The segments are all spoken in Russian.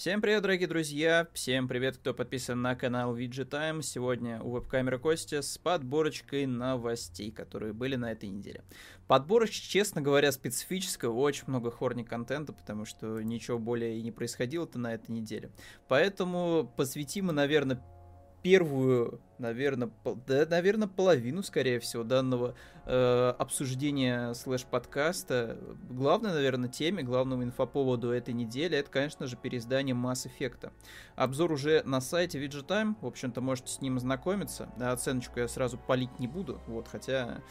Всем привет, дорогие друзья! Всем привет, кто подписан на канал VG Time. Сегодня у веб-камеры Костя с подборочкой новостей, которые были на этой неделе. Подборочка, честно говоря, специфическая, очень много хорни контента, потому что ничего более и не происходило-то на этой неделе. Поэтому посвятим мы, наверное, первую, наверное, пол, да, наверное, половину, скорее всего, данного э, обсуждения слэш-подкаста. Главной, наверное, теме, главному инфоповоду этой недели, это, конечно же, переиздание Mass Effect. Обзор уже на сайте VGTime, в общем-то, можете с ним ознакомиться. Оценочку я сразу палить не буду, вот, хотя...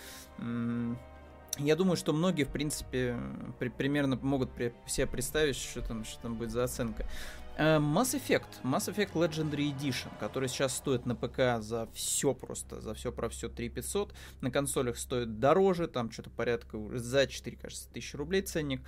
я думаю, что многие, в принципе, при, примерно могут при, себе представить, что там, что там будет за оценка. Э, Mass Effect, Mass Effect Legendary Edition, который сейчас стоит на ПК за все просто, за все про все 3500, на консолях стоит дороже, там что-то порядка за 4, кажется, тысячи рублей ценник.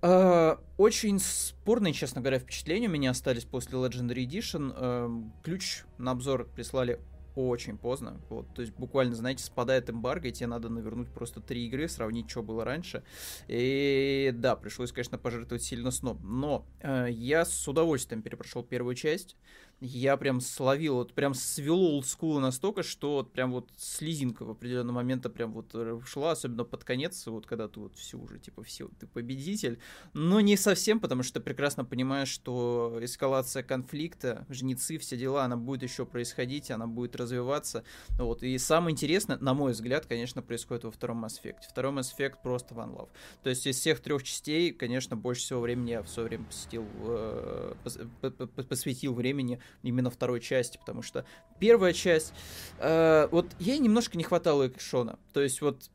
Э, очень спорные, честно говоря, впечатления у меня остались после Legendary Edition. Э, ключ на обзор прислали очень поздно. Вот, то есть буквально, знаете, спадает эмбарго, и тебе надо навернуть просто три игры, сравнить, что было раньше. И да, пришлось, конечно, пожертвовать сильно сном. Но э, я с удовольствием перепрошел первую часть я прям словил, вот прям свело олдскула настолько, что вот прям вот слезинка в определенный момент прям вот э, шла, особенно под конец, вот когда ты вот все уже, типа, все, ты победитель. Но не совсем, потому что ты прекрасно понимаешь, что эскалация конфликта, жнецы, все дела, она будет еще происходить, она будет развиваться. Вот. И самое интересное, на мой взгляд, конечно, происходит во втором Mass Effect. Второй Mass просто One Love. То есть из всех трех частей, конечно, больше всего времени я в свое время посвятил, э, посвятил времени именно второй части, потому что первая часть, э, вот ей немножко не хватало экшона, то есть вот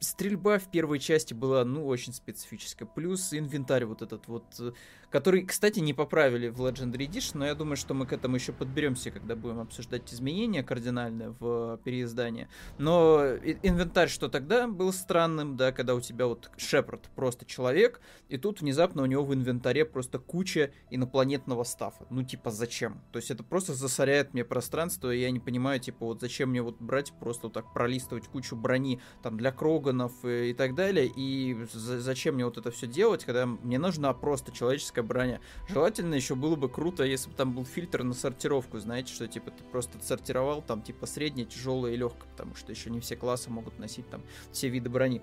стрельба в первой части была, ну, очень специфическая. Плюс инвентарь вот этот вот, э, который, кстати, не поправили в Legendary Edition, но я думаю, что мы к этому еще подберемся, когда будем обсуждать изменения кардинальные в переиздании. Но инвентарь, что тогда был странным, да, когда у тебя вот Шепард просто человек, и тут внезапно у него в инвентаре просто куча инопланетного стафа. Ну, типа, зачем? То есть это просто засоряет мне пространство, и я не понимаю, типа, вот зачем мне вот брать просто вот так пролистывать кучу брони там для Крога, органов и, и так далее. И зачем мне вот это все делать, когда мне нужна просто человеческая броня. Желательно еще было бы круто, если бы там был фильтр на сортировку, знаете, что типа ты просто сортировал там типа среднее, тяжелое и легкое, потому что еще не все классы могут носить там все виды брони.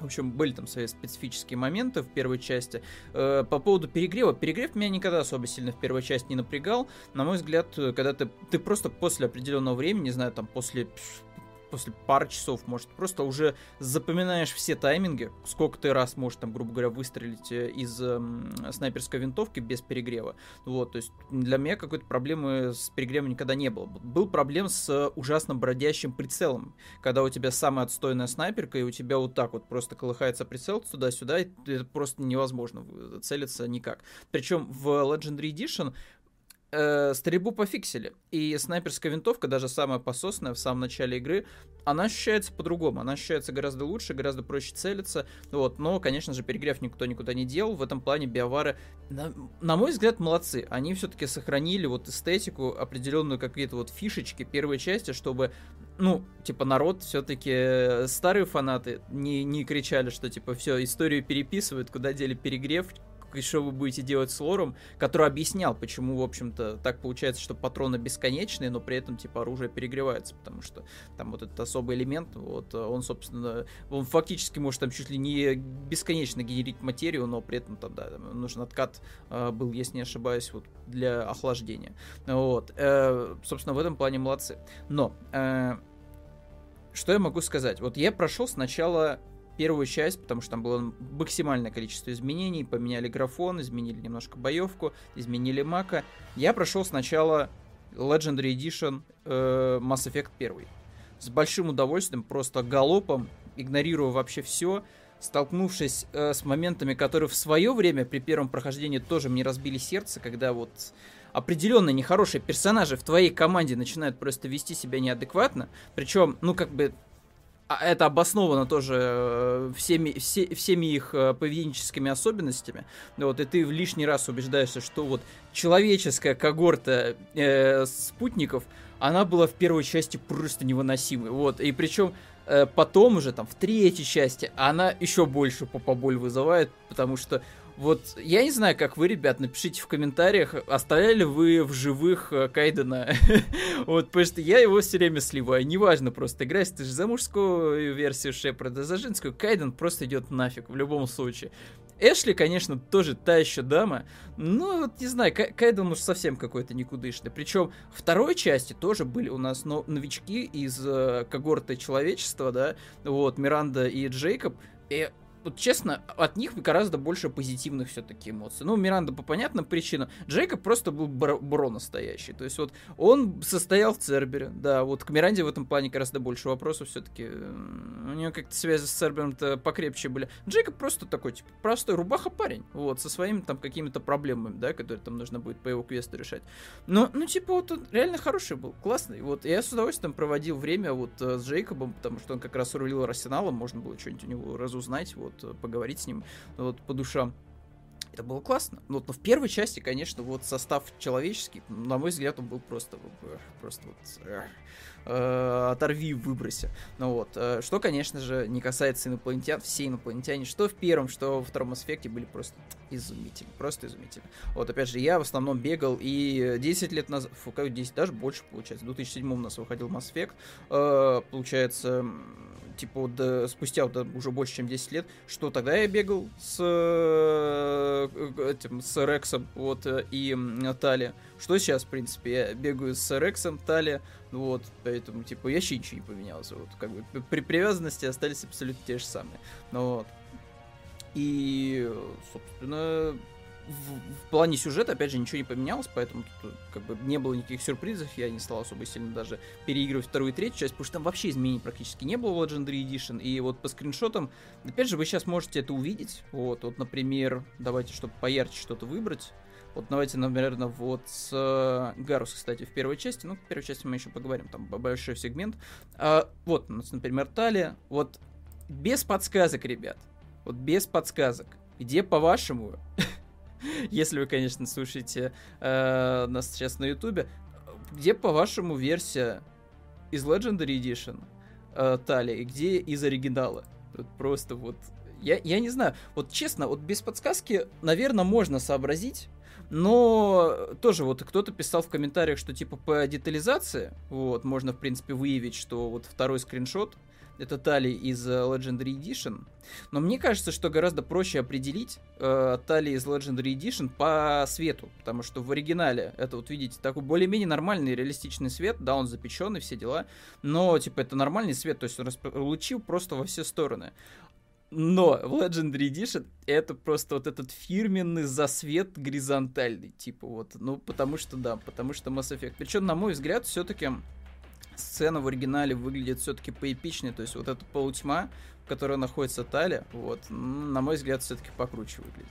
В общем, были там свои специфические моменты в первой части. Э, по поводу перегрева. Перегрев меня никогда особо сильно в первой части не напрягал. На мой взгляд, когда ты, ты просто после определенного времени, не знаю, там после после пары часов, может, просто уже запоминаешь все тайминги, сколько ты раз можешь, там, грубо говоря, выстрелить э, из э, снайперской винтовки без перегрева. Вот, то есть для меня какой-то проблемы с перегревом никогда не было. Был проблем с ужасно бродящим прицелом, когда у тебя самая отстойная снайперка, и у тебя вот так вот просто колыхается прицел туда-сюда, и это просто невозможно целиться никак. Причем в Legendary Edition э, стрельбу пофиксили. И снайперская винтовка, даже самая пососная в самом начале игры, она ощущается по-другому. Она ощущается гораздо лучше, гораздо проще целиться. Вот. Но, конечно же, перегрев никто никуда не делал. В этом плане биовары, на, на мой взгляд, молодцы. Они все-таки сохранили вот эстетику, определенную какие-то вот фишечки первой части, чтобы ну, типа, народ все-таки э, старые фанаты не, не кричали, что типа все, историю переписывают, куда дели перегрев, что вы будете делать с лором, который объяснял, почему, в общем-то, так получается, что патроны бесконечные, но при этом, типа, оружие перегревается, потому что там вот этот особый элемент, вот, он, собственно, он фактически может там чуть ли не бесконечно генерить материю, но при этом там, да, нужен откат э, был, если не ошибаюсь, вот, для охлаждения. Вот, э, собственно, в этом плане молодцы. Но, э, что я могу сказать? Вот я прошел сначала первую часть, потому что там было максимальное количество изменений, поменяли графон, изменили немножко боевку, изменили мака. Я прошел сначала Legendary Edition э, Mass Effect 1. С большим удовольствием, просто галопом, игнорируя вообще все, столкнувшись э, с моментами, которые в свое время при первом прохождении тоже мне разбили сердце, когда вот определенно нехорошие персонажи в твоей команде начинают просто вести себя неадекватно. Причем, ну, как бы это обосновано тоже э, всеми, все, всеми их э, поведенческими особенностями. Вот, и ты в лишний раз убеждаешься, что вот человеческая когорта э, спутников, она была в первой части просто невыносимой. Вот, и причем э, потом уже там в третьей части она еще больше попоболь вызывает, потому что Вот я не знаю, как вы, ребят, напишите в комментариях, оставляли вы в живых э, Кайдена. вот, потому что я его все время сливаю. Неважно просто, играешь ты же за мужскую версию Шепарда, за женскую, Кайден просто идет нафиг в любом случае. Эшли, конечно, тоже та еще дама, но вот не знаю, Кайден уж совсем какой-то никудышный. Причем второй части тоже были у нас новички из э, когорты человечества, да, вот, Миранда и Джейкоб, и вот честно, от них гораздо больше позитивных все-таки эмоций. Ну, Миранда по понятным причинам. Джейкоб просто был бро, настоящий. То есть вот он состоял в Цербере, да, вот к Миранде в этом плане гораздо больше вопросов все-таки. У него как-то связи с Цербером-то покрепче были. Джейкоб просто такой, типа, простой рубаха парень, вот, со своими там какими-то проблемами, да, которые там нужно будет по его квесту решать. Но, ну, типа, вот он реально хороший был, классный. Вот, я с удовольствием проводил время вот э, с Джейкобом, потому что он как раз рулил Арсеналом, можно было что-нибудь у него разузнать, вот, вот, э, поговорить с ним вот, по душам. Это было классно. Ну, вот, но в первой части, конечно, вот состав человеческий, на мой взгляд, он был просто, просто вот э, э, оторви выбросе. Ну вот, э, что, конечно же, не касается инопланетян, все инопланетяне, что в первом, что во втором аспекте были просто изумительны, просто изумительны. Вот, опять же, я в основном бегал, и 10 лет назад, фу, как 10, даже больше, получается, в 2007 у нас выходил Mass Effect, э, получается, типа, вот, да, спустя вот, уже больше, чем 10 лет, что тогда я бегал с э, этим, с Рексом, вот, э, и Тали. Что сейчас, в принципе, я бегаю с Рексом, Тали, вот, поэтому, типа, я вообще ничего не поменялся, вот, как бы, при привязанности остались абсолютно те же самые, ну, вот. И, собственно, в, в плане сюжета, опять же, ничего не поменялось, поэтому тут как бы не было никаких сюрпризов, я не стал особо сильно даже переигрывать вторую и третью часть, потому что там вообще изменений практически не было в Legendary Edition, и вот по скриншотам, опять же, вы сейчас можете это увидеть, вот, вот, например, давайте, чтобы поярче что-то выбрать, вот давайте, наверное, вот с э, Гарус, кстати, в первой части. Ну, в первой части мы еще поговорим, там большой сегмент. А, вот у нас, например, Талия. Вот без подсказок, ребят. Вот без подсказок. Где, по-вашему, если вы, конечно, слушаете э, нас сейчас на Ютубе, где, по-вашему, версия из Legendary Edition э, Тали, и где из оригинала? Вот просто вот... Я, я не знаю, вот честно, вот без подсказки, наверное, можно сообразить, но тоже вот кто-то писал в комментариях, что типа по детализации, вот, можно, в принципе, выявить, что вот второй скриншот, это Тали из э, Legendary Edition. Но мне кажется, что гораздо проще определить э, Тали из Legendary Edition по свету. Потому что в оригинале это вот видите такой более-менее нормальный реалистичный свет. Да, он запеченный, все дела. Но типа это нормальный свет, то есть он лучил просто во все стороны. Но в Legendary Edition это просто вот этот фирменный засвет горизонтальный, типа вот, ну потому что да, потому что Mass Effect. Причем, на мой взгляд, все-таки сцена в оригинале выглядит все-таки поэпичнее, то есть вот эта полутьма, в которой находится Талия, вот, на мой взгляд, все-таки покруче выглядит.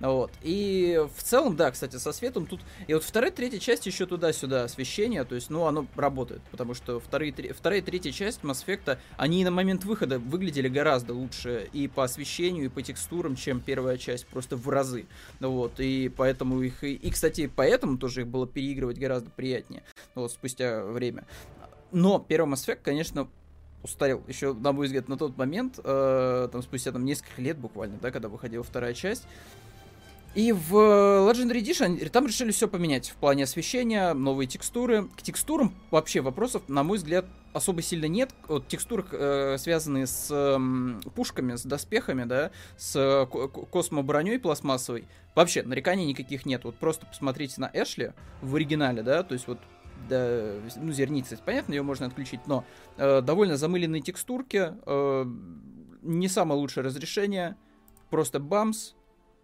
Вот. И в целом, да, кстати, со светом тут... И вот вторая, третья часть еще туда-сюда освещение, то есть, ну, оно работает, потому что вторые, три... вторая и третья часть Mass Effect, они на момент выхода выглядели гораздо лучше и по освещению, и по текстурам, чем первая часть, просто в разы. Вот, и поэтому их... И, кстати, поэтому тоже их было переигрывать гораздо приятнее, вот, спустя время. Но первый Mass Effect, конечно, устарел еще, на мой взгляд, на тот момент, э, там спустя там несколько лет буквально, да, когда выходила вторая часть. И в Legendary Edition там решили все поменять в плане освещения, новые текстуры. К текстурам вообще вопросов, на мой взгляд, особо сильно нет. Вот текстуры, э, связанные с э, пушками, с доспехами, да, с э, космоброней пластмассовой, вообще нареканий никаких нет. Вот просто посмотрите на Эшли в оригинале, да, то есть вот да, ну, зерница, понятно, ее можно отключить, но э, довольно замыленные текстурки, э, не самое лучшее разрешение, просто бамс,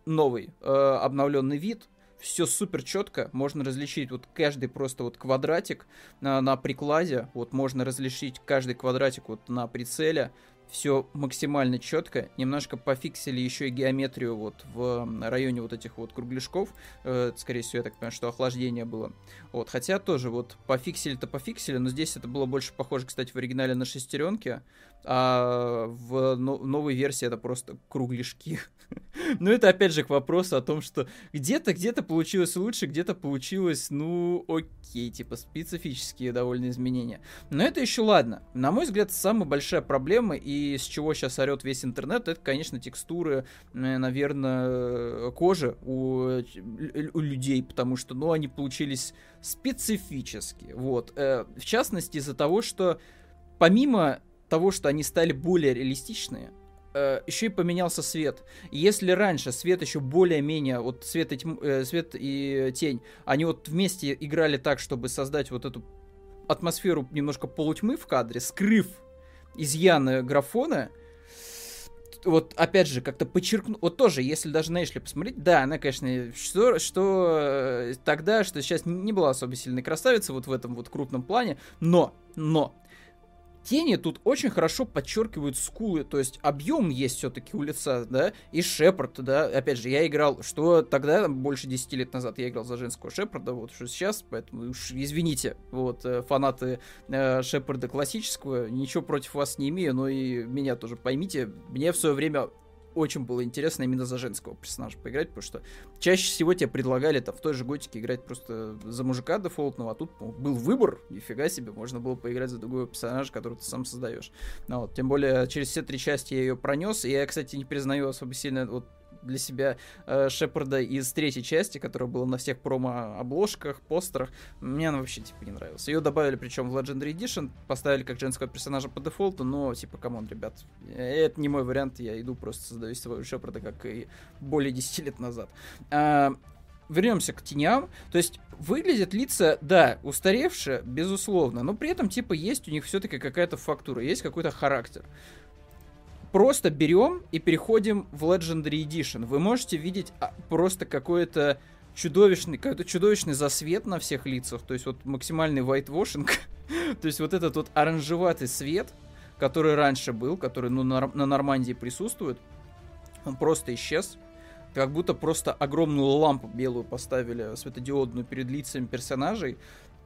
новый э, обновленный вид, все супер четко, можно различить вот каждый просто вот квадратик на, на прикладе, вот можно различить каждый квадратик вот на прицеле, все максимально четко, немножко пофиксили еще и геометрию вот в районе вот этих вот кругляшков, э, скорее всего, я так понимаю, что охлаждение было, вот, хотя тоже вот пофиксили-то пофиксили, но здесь это было больше похоже, кстати, в оригинале на шестеренки, а в новой версии это просто кругляшки. Но это опять же к вопросу о том, что где-то, где-то получилось лучше, где-то получилось, ну, окей, типа специфические довольно изменения. Но это еще ладно. На мой взгляд, самая большая проблема и с чего сейчас орет весь интернет, это, конечно, текстуры, наверное, кожи у, у людей, потому что, ну, они получились специфические. Вот. Э, в частности, из-за того, что помимо того, что они стали более реалистичные, э, еще и поменялся свет. Если раньше свет еще более-менее, вот свет и, тьм, э, свет и тень, они вот вместе играли так, чтобы создать вот эту атмосферу немножко полутьмы в кадре, скрыв изъяны графона, вот опять же, как-то подчеркну, вот тоже, если даже на Эшли посмотреть, да, она, конечно, что, что э, тогда, что сейчас не была особо сильной красавицей вот в этом вот крупном плане, но, но, Тени тут очень хорошо подчеркивают скулы, то есть объем есть все-таки у лица, да, и Шепард, да, опять же, я играл, что тогда, больше 10 лет назад я играл за женского Шепарда, вот, что сейчас, поэтому уж извините, вот, э, фанаты э, Шепарда классического, ничего против вас не имею, но и меня тоже поймите, мне в свое время очень было интересно именно за женского персонажа поиграть, потому что чаще всего тебе предлагали там в той же готике играть просто за мужика дефолтного, а тут ну, был выбор, нифига себе, можно было поиграть за другого персонажа, который ты сам создаешь. Ну, вот, тем более через все три части я ее пронес, и я, кстати, не признаю особо сильно вот для себя э, Шепарда из третьей части, которая была на всех промо-обложках, постерах. Мне она вообще, типа, не нравилась. Ее добавили, причем в Legendary Edition, поставили как женского персонажа по дефолту, но, типа, come on, ребят, э, это не мой вариант, я иду просто создаю своего Шепарда, как и более 10 лет назад. А, вернемся к теням. То есть выглядят лица, да, устаревшие, безусловно, но при этом, типа, есть у них все-таки какая-то фактура, есть какой-то характер просто берем и переходим в Legendary Edition. Вы можете видеть а, просто какой-то чудовищный, какой-то чудовищный засвет на всех лицах, то есть вот максимальный whitewashing, то есть вот этот вот оранжеватый свет, который раньше был, который ну, на, на Нормандии присутствует, он просто исчез. Как будто просто огромную лампу белую поставили светодиодную перед лицами персонажей.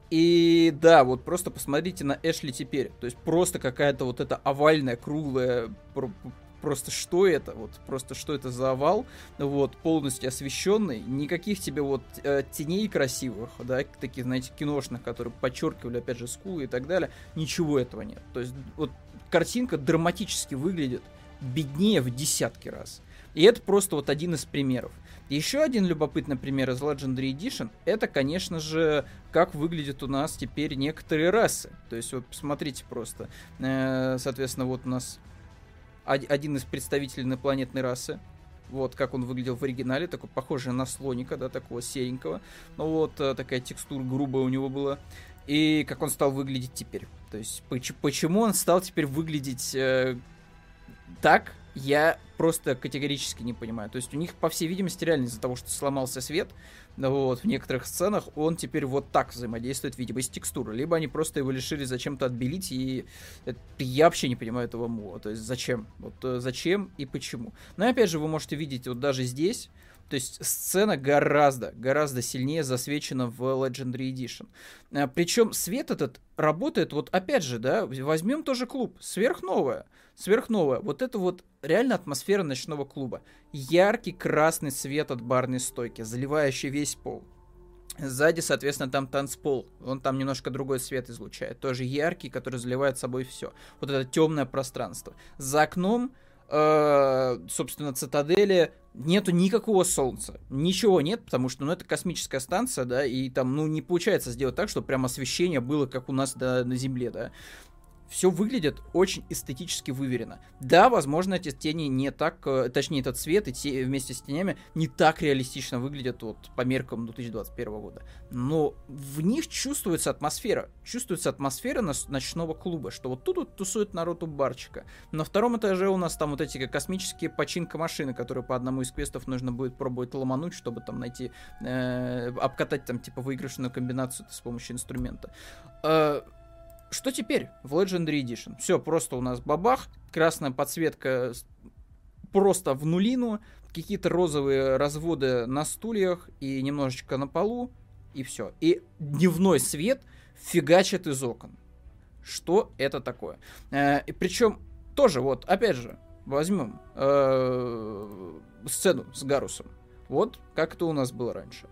И да, вот просто посмотрите на Эшли теперь. То есть просто какая-то вот эта овальная, круглая, просто что это, вот просто что это за овал, вот, полностью освещенный, никаких тебе вот э, теней красивых, да, таких, знаете, киношных, которые подчеркивали, опять же, скулы и так далее, ничего этого нет. То есть вот картинка драматически выглядит беднее в десятки раз. И это просто вот один из примеров. Еще один любопытный пример из Legendary Edition, это, конечно же, как выглядят у нас теперь некоторые расы. То есть вот посмотрите просто. Э, соответственно, вот у нас один из представителей инопланетной расы. Вот как он выглядел в оригинале, такой похожий на слоника, да, такого серенького. Ну вот э, такая текстура грубая у него была. И как он стал выглядеть теперь. То есть почему он стал теперь выглядеть э, так, я просто категорически не понимаю. То есть у них, по всей видимости, реально из-за того, что сломался свет, вот, в некоторых сценах он теперь вот так взаимодействует, видимо, с текстурой. Либо они просто его решили зачем-то отбелить, и это, я вообще не понимаю этого мува. То есть зачем? Вот э, зачем и почему. Но опять же, вы можете видеть вот даже здесь, то есть сцена гораздо, гораздо сильнее засвечена в Legendary Edition. А, Причем свет этот работает, вот опять же, да, возьмем тоже клуб, сверхновая, сверхновая. Вот это вот реально атмосфера ночного клуба. Яркий красный свет от барной стойки, заливающий весь пол. Сзади, соответственно, там танцпол. Он там немножко другой свет излучает. Тоже яркий, который заливает собой все. Вот это темное пространство. За окном Э, собственно, цитадели нету никакого солнца. Ничего нет, потому что, ну, это космическая станция, да, и там, ну, не получается сделать так, чтобы прям освещение было, как у нас да, на Земле, да все выглядит очень эстетически выверено. Да, возможно, эти тени не так, э, точнее, этот цвет и те, вместе с тенями не так реалистично выглядят вот, по меркам 2021 года. Но в них чувствуется атмосфера. Чувствуется атмосфера ночного клуба, что вот тут вот тусует у барчика. На втором этаже у нас там вот эти космические починка машины, которые по одному из квестов нужно будет пробовать ломануть, чтобы там найти, э, обкатать там типа выигрышную комбинацию с помощью инструмента. Э, что теперь в Legendary Edition? Все, просто у нас бабах, красная подсветка просто в нулину, какие-то розовые разводы на стульях и немножечко на полу, и все. И дневной свет фигачит из окон. Что это такое? Э, причем тоже вот, опять же, возьмем э, сцену с Гарусом. Вот как это у нас было раньше.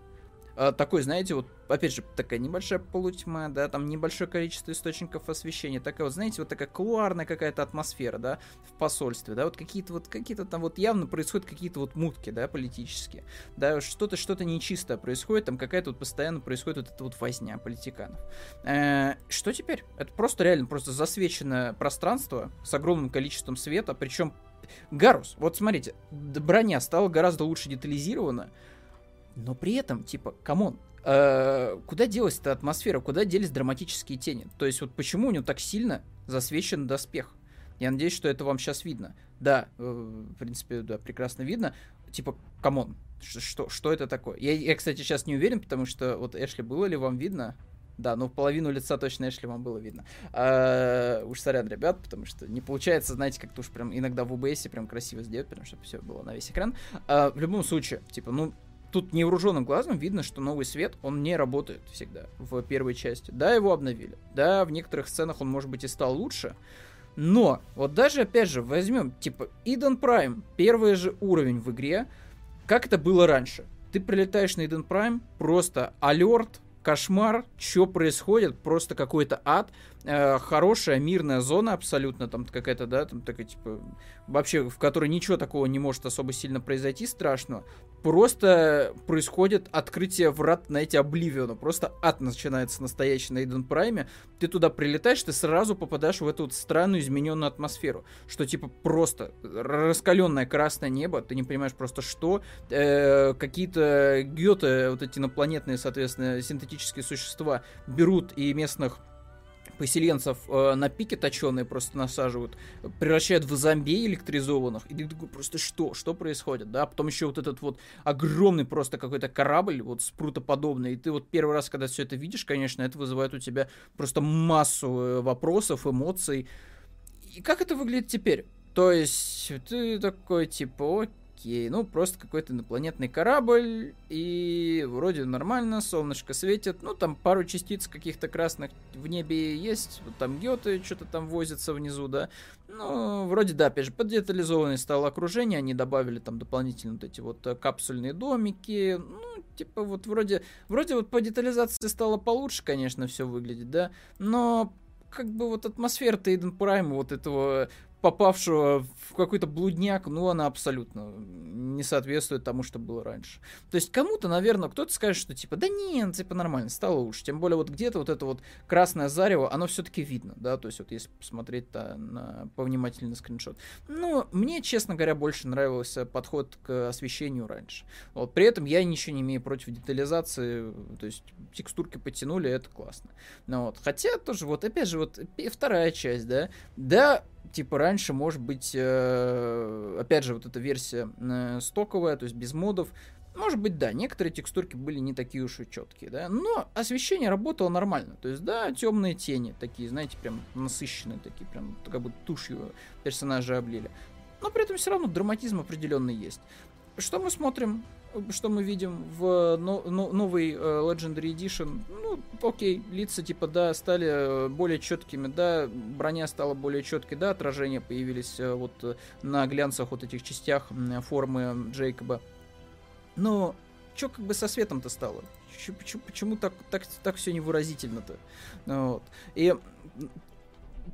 Э, такой, знаете, вот, опять же, такая небольшая полутьма, да, там небольшое количество источников освещения, такая вот, знаете, вот такая кулуарная какая-то атмосфера, да, в посольстве, да, вот какие-то вот, какие-то там вот явно происходят какие-то вот мутки, да, политические, да, что-то, что-то нечистое происходит, там какая-то вот постоянно происходит вот эта вот возня политиканов. Э, что теперь? Это просто реально просто засвеченное пространство с огромным количеством света, причем Гарус, вот смотрите, броня стала гораздо лучше детализирована, но при этом, типа, come on, э, куда делась эта атмосфера, куда делись драматические тени? То есть вот почему у него так сильно засвечен доспех? Я надеюсь, что это вам сейчас видно. Да, э, в принципе, да, прекрасно видно. Типа, come on, что, что это такое? Я, я, кстати, сейчас не уверен, потому что вот Эшли, было ли вам видно? Да, ну половину лица точно Эшли вам было видно. А, уж сорян, ребят, потому что не получается, знаете, как-то уж прям иногда в OBS прям красиво сделать, потому что все было на весь экран. А, в любом случае, типа, ну, тут невооруженным глазом видно, что новый свет, он не работает всегда в первой части. Да, его обновили. Да, в некоторых сценах он, может быть, и стал лучше. Но, вот даже, опять же, возьмем, типа, Eden Prime, первый же уровень в игре, как это было раньше. Ты прилетаешь на Eden Prime, просто алерт, кошмар, что происходит, просто какой-то ад, э, хорошая мирная зона абсолютно, там какая-то, да, там такая, типа, вообще, в которой ничего такого не может особо сильно произойти страшного, просто происходит открытие врат на эти Обливиона, просто ад начинается настоящий на Эйден Прайме, ты туда прилетаешь, ты сразу попадаешь в эту вот странную измененную атмосферу, что, типа, просто раскаленное красное небо, ты не понимаешь просто что, э, какие-то геты, вот эти инопланетные, соответственно, синтетические существа берут и местных поселенцев э, на пике точеные просто насаживают, превращают в зомби электризованных. И ты такой, просто что? Что происходит? Да, потом еще вот этот вот огромный просто какой-то корабль, вот спрутоподобный. И ты вот первый раз, когда все это видишь, конечно, это вызывает у тебя просто массу э, вопросов, эмоций. И как это выглядит теперь? То есть ты такой, типа, окей, ну просто какой-то инопланетный корабль, и вроде нормально, солнышко светит, ну там пару частиц каких-то красных в небе есть, вот там геты что-то там возятся внизу, да, ну, вроде да, опять же, поддетализованное стало окружение, они добавили там дополнительно вот эти вот э, капсульные домики, ну, типа вот вроде, вроде вот по детализации стало получше, конечно, все выглядит, да, но как бы вот атмосфера Тейден Прайма, вот этого попавшего в какой-то блудняк, ну, она абсолютно не соответствует тому, что было раньше. То есть кому-то, наверное, кто-то скажет, что типа, да нет, типа нормально, стало лучше. Тем более вот где-то вот это вот красное зарево, оно все-таки видно, да, то есть вот если посмотреть -то на повнимательный скриншот. Но мне, честно говоря, больше нравился подход к освещению раньше. Вот, при этом я ничего не имею против детализации, то есть текстурки потянули, это классно. Ну, вот. Хотя тоже вот, опять же, вот вторая часть, да, да, типа раньше, может быть, э, опять же, вот эта версия э, стоковая, то есть без модов, может быть, да, некоторые текстурки были не такие уж и четкие, да, но освещение работало нормально. То есть, да, темные тени такие, знаете, прям насыщенные такие, прям как бы тушью персонажа облили. Но при этом все равно драматизм определенный есть. Что мы смотрим? Что мы видим в но, но, новый э, Legendary Edition, ну, окей, лица типа, да, стали э, более четкими, да, броня стала более четкой, да, отражения появились э, вот на глянцах вот этих частях формы Джейкоба. Но что как бы со светом-то стало? Почему, почему так, так, так все невыразительно-то? Вот. И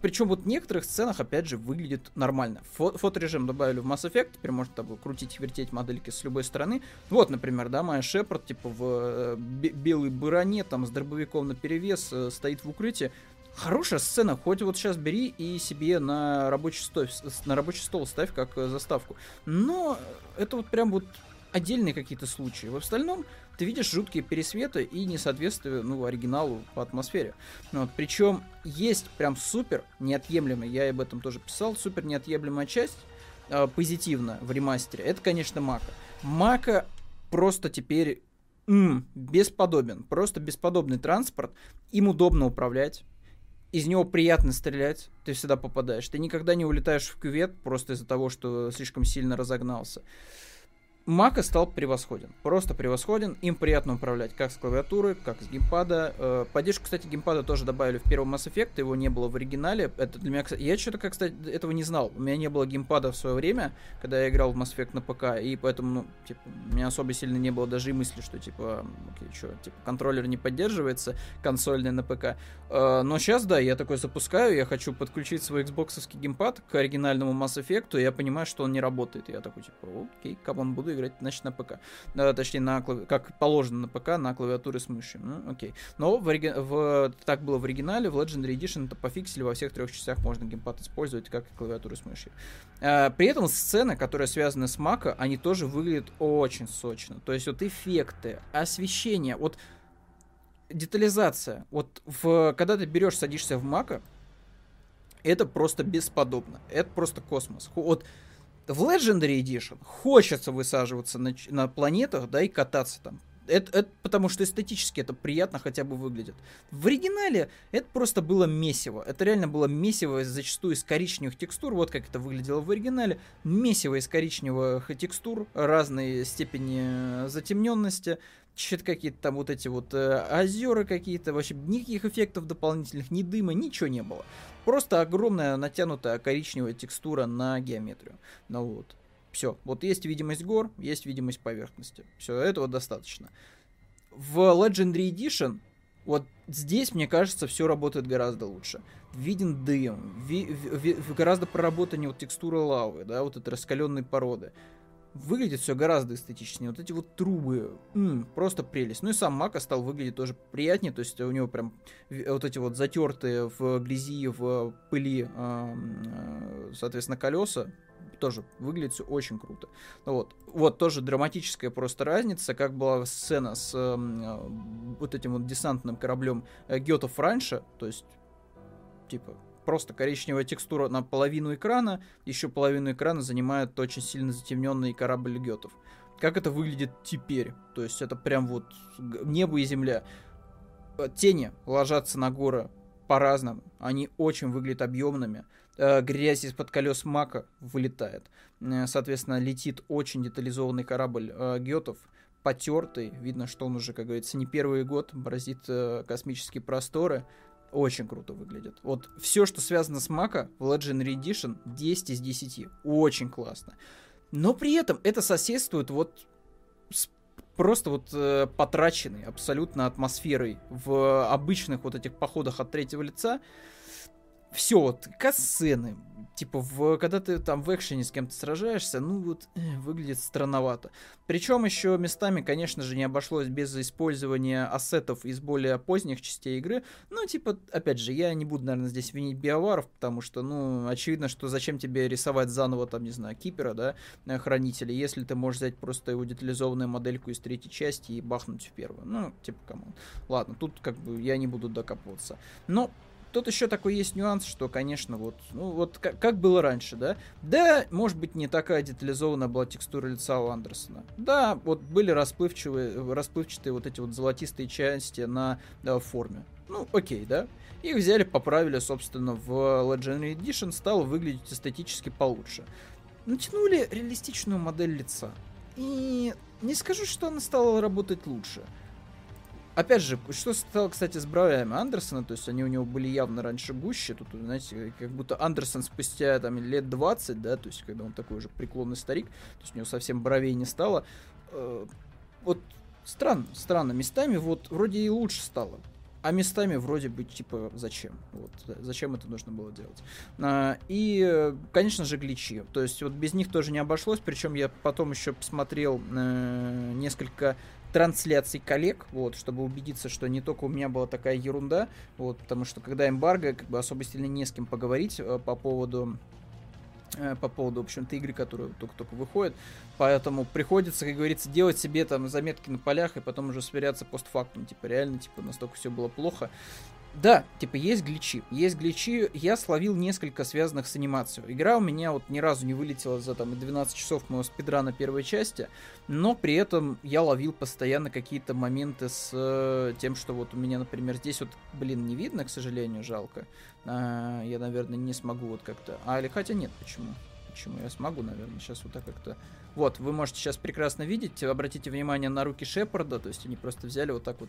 причем вот в некоторых сценах, опять же, выглядит нормально. Фо фоторежим добавили в Mass Effect, теперь можно там крутить, вертеть модельки с любой стороны. Вот, например, да, моя Шепард, типа, в э, белой броне, там, с дробовиком на перевес, э, стоит в укрытии. Хорошая сцена, хоть вот сейчас бери и себе на рабочий стол, на рабочий стол ставь как э, заставку. Но это вот прям вот отдельные какие-то случаи. В остальном ты видишь жуткие пересветы и несоответствие ну, оригиналу по атмосфере. Ну вот. Причем есть прям супер неотъемлемая, я об этом тоже писал, супер неотъемлемая часть э, позитивно в ремастере. Это, конечно, Мака. Мака просто теперь м, бесподобен. Просто бесподобный транспорт. Им удобно управлять из него приятно стрелять, ты всегда попадаешь. Ты никогда не улетаешь в кювет просто из-за того, что слишком сильно разогнался Мака стал превосходен. Просто превосходен. Им приятно управлять как с клавиатуры, как с геймпада. Э, поддержку, кстати, геймпада тоже добавили в первом Mass Effect. Его не было в оригинале. Это для меня, кстати, я что-то, как, кстати, этого не знал. У меня не было геймпада в свое время, когда я играл в Mass Effect на ПК. И поэтому, ну, типа, у меня особо сильно не было даже и мысли, что, типа, окей, что, типа, контроллер не поддерживается, консольный на ПК. Э, но сейчас, да, я такой запускаю, я хочу подключить свой Xbox геймпад к оригинальному Mass Effect, и я понимаю, что он не работает. И я такой, типа, окей, как он буду играть, значит, на ПК. Да, точнее, на клави... как положено на ПК, на клавиатуре с мышью. Ну, окей. Но в, ориги... в... так было в оригинале, в Legendary Edition это пофиксили, во всех трех частях можно геймпад использовать, как и клавиатуру с мышью. А, при этом сцены, которые связаны с Мака, они тоже выглядят очень сочно. То есть вот эффекты, освещение, вот детализация. Вот в, когда ты берешь, садишься в Мака, это просто бесподобно. Это просто космос. Вот в Legendary Edition хочется высаживаться на, на планетах, да, и кататься там. Это, это потому что эстетически это приятно хотя бы выглядит. В оригинале это просто было месиво. Это реально было месиво зачастую из коричневых текстур. Вот как это выглядело в оригинале. Месиво из коричневых текстур, разные степени затемненности что-то какие-то там вот эти вот э, озера какие-то, вообще никаких эффектов дополнительных, ни дыма, ничего не было. Просто огромная натянутая коричневая текстура на геометрию. Ну вот. Все. Вот есть видимость гор, есть видимость поверхности. Все, этого достаточно. В Legendary Edition вот здесь, мне кажется, все работает гораздо лучше. Виден дым, ви, ви, ви, гораздо проработаннее вот текстура лавы, да, вот этой раскаленной породы выглядит все гораздо эстетичнее. Вот эти вот трубы, м-м, просто прелесть. Ну и сам Мака стал выглядеть тоже приятнее, то есть у него прям вот эти вот затертые в грязи, в пыли, э, соответственно, колеса, тоже выглядит все очень круто. Ну вот, вот тоже драматическая просто разница, как была сцена с э, вот этим вот десантным кораблем э, Гетов раньше, то есть типа просто коричневая текстура на половину экрана, еще половину экрана занимает очень сильно затемненный корабль Гетов. Как это выглядит теперь? То есть это прям вот небо и земля. Э, тени ложатся на горы по-разному. Они очень выглядят объемными. Э, грязь из-под колес Мака вылетает. Э, соответственно, летит очень детализованный корабль Гетов потертый. Видно, что он уже, как говорится, не первый год бразит космические просторы. Очень круто выглядит. Вот все, что связано с Мака в Legendary Edition, 10 из 10. Очень классно. Но при этом это соседствует вот с просто вот э, потраченной абсолютно атмосферой в обычных вот этих походах от третьего лица. Все, вот, касцены, типа, в, когда ты там в экшене с кем-то сражаешься, ну вот, э, выглядит странновато. Причем еще местами, конечно же, не обошлось без использования ассетов из более поздних частей игры. Ну, типа, опять же, я не буду, наверное, здесь винить биоваров, потому что, ну, очевидно, что зачем тебе рисовать заново, там, не знаю, кипера, да, э, хранителя, если ты можешь взять просто его детализованную модельку из третьей части и бахнуть в первую. Ну, типа, кому. Ладно, тут как бы я не буду докапываться. Но Тут еще такой есть нюанс, что, конечно, вот, ну, вот как, как было раньше, да? Да, может быть, не такая детализованная была текстура лица у Андерсона. Да, вот были расплывчивые, расплывчатые вот эти вот золотистые части на да, форме. Ну, окей, да? Их взяли, поправили, собственно, в Legendary Edition, стало выглядеть эстетически получше. Натянули реалистичную модель лица. И не скажу, что она стала работать лучше. Опять же, что стало, кстати, с бровями Андерсона, то есть они у него были явно раньше гуще, тут, знаете, как будто Андерсон спустя там лет 20, да, то есть когда он такой уже преклонный старик, то есть у него совсем бровей не стало. Э, вот странно, странно, местами вот вроде и лучше стало, а местами вроде бы типа зачем? Вот зачем это нужно было делать? А, и, конечно же, гличи. То есть вот без них тоже не обошлось. Причем я потом еще посмотрел э, несколько трансляций коллег, вот, чтобы убедиться, что не только у меня была такая ерунда, вот, потому что когда эмбарго, как бы особо сильно не с кем поговорить э, по поводу э, по поводу, в общем-то, игры, которые только-только выходят. Поэтому приходится, как говорится, делать себе там заметки на полях и потом уже сверяться постфактум. Типа, реально, типа, настолько все было плохо. Да, типа есть гличи. Есть гличи. Я словил несколько связанных с анимацией. Игра у меня вот ни разу не вылетела за там 12 часов моего спидрана первой части, но при этом я ловил постоянно какие-то моменты с э, тем, что вот у меня, например, здесь вот, блин, не видно, к сожалению, жалко. А, я, наверное, не смогу вот как-то... А, или хотя нет, почему? почему. Я смогу, наверное, сейчас вот так как-то... Вот, вы можете сейчас прекрасно видеть, обратите внимание на руки Шепарда, то есть они просто взяли вот так вот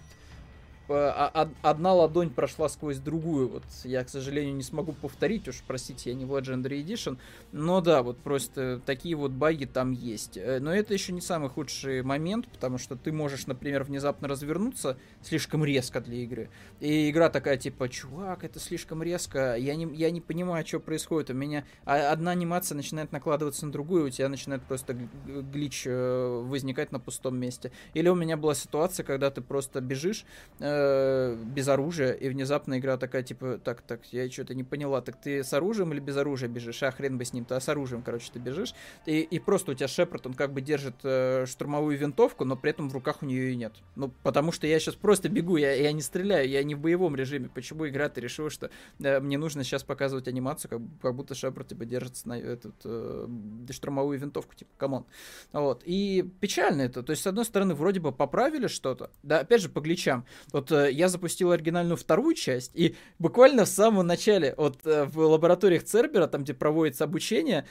одна ладонь прошла сквозь другую. Вот я, к сожалению, не смогу повторить, уж простите, я не в Legendary Edition. Но да, вот просто такие вот баги там есть. Э, но это еще не самый худший момент, потому что ты можешь, например, внезапно развернуться слишком резко для игры. И игра такая, типа, чувак, это слишком резко, я не, я не понимаю, что происходит. У меня одна анимация начинает накладываться на другую, у тебя начинает просто глич э, возникать на пустом месте. Или у меня была ситуация, когда ты просто бежишь, э, Э, без оружия, и внезапно игра такая, типа, так, так, я что-то не поняла, так ты с оружием или без оружия бежишь? А хрен бы с ним-то, а с оружием, короче, ты бежишь. И, и просто у тебя Шепард, он как бы держит э, штурмовую винтовку, но при этом в руках у нее и нет. Ну, потому что я сейчас просто бегу, я, я не стреляю, я не в боевом режиме. Почему игра-то решила, что э, мне нужно сейчас показывать анимацию, как, как будто Шепард, типа, держит на этот, э, штурмовую винтовку, типа, come on. Вот. И печально это. То есть, с одной стороны, вроде бы поправили что-то, да, опять же, по гличам. Вот Э, я запустил оригинальную вторую часть, и буквально в самом начале, вот э, в лабораториях Цербера, там, где проводится обучение,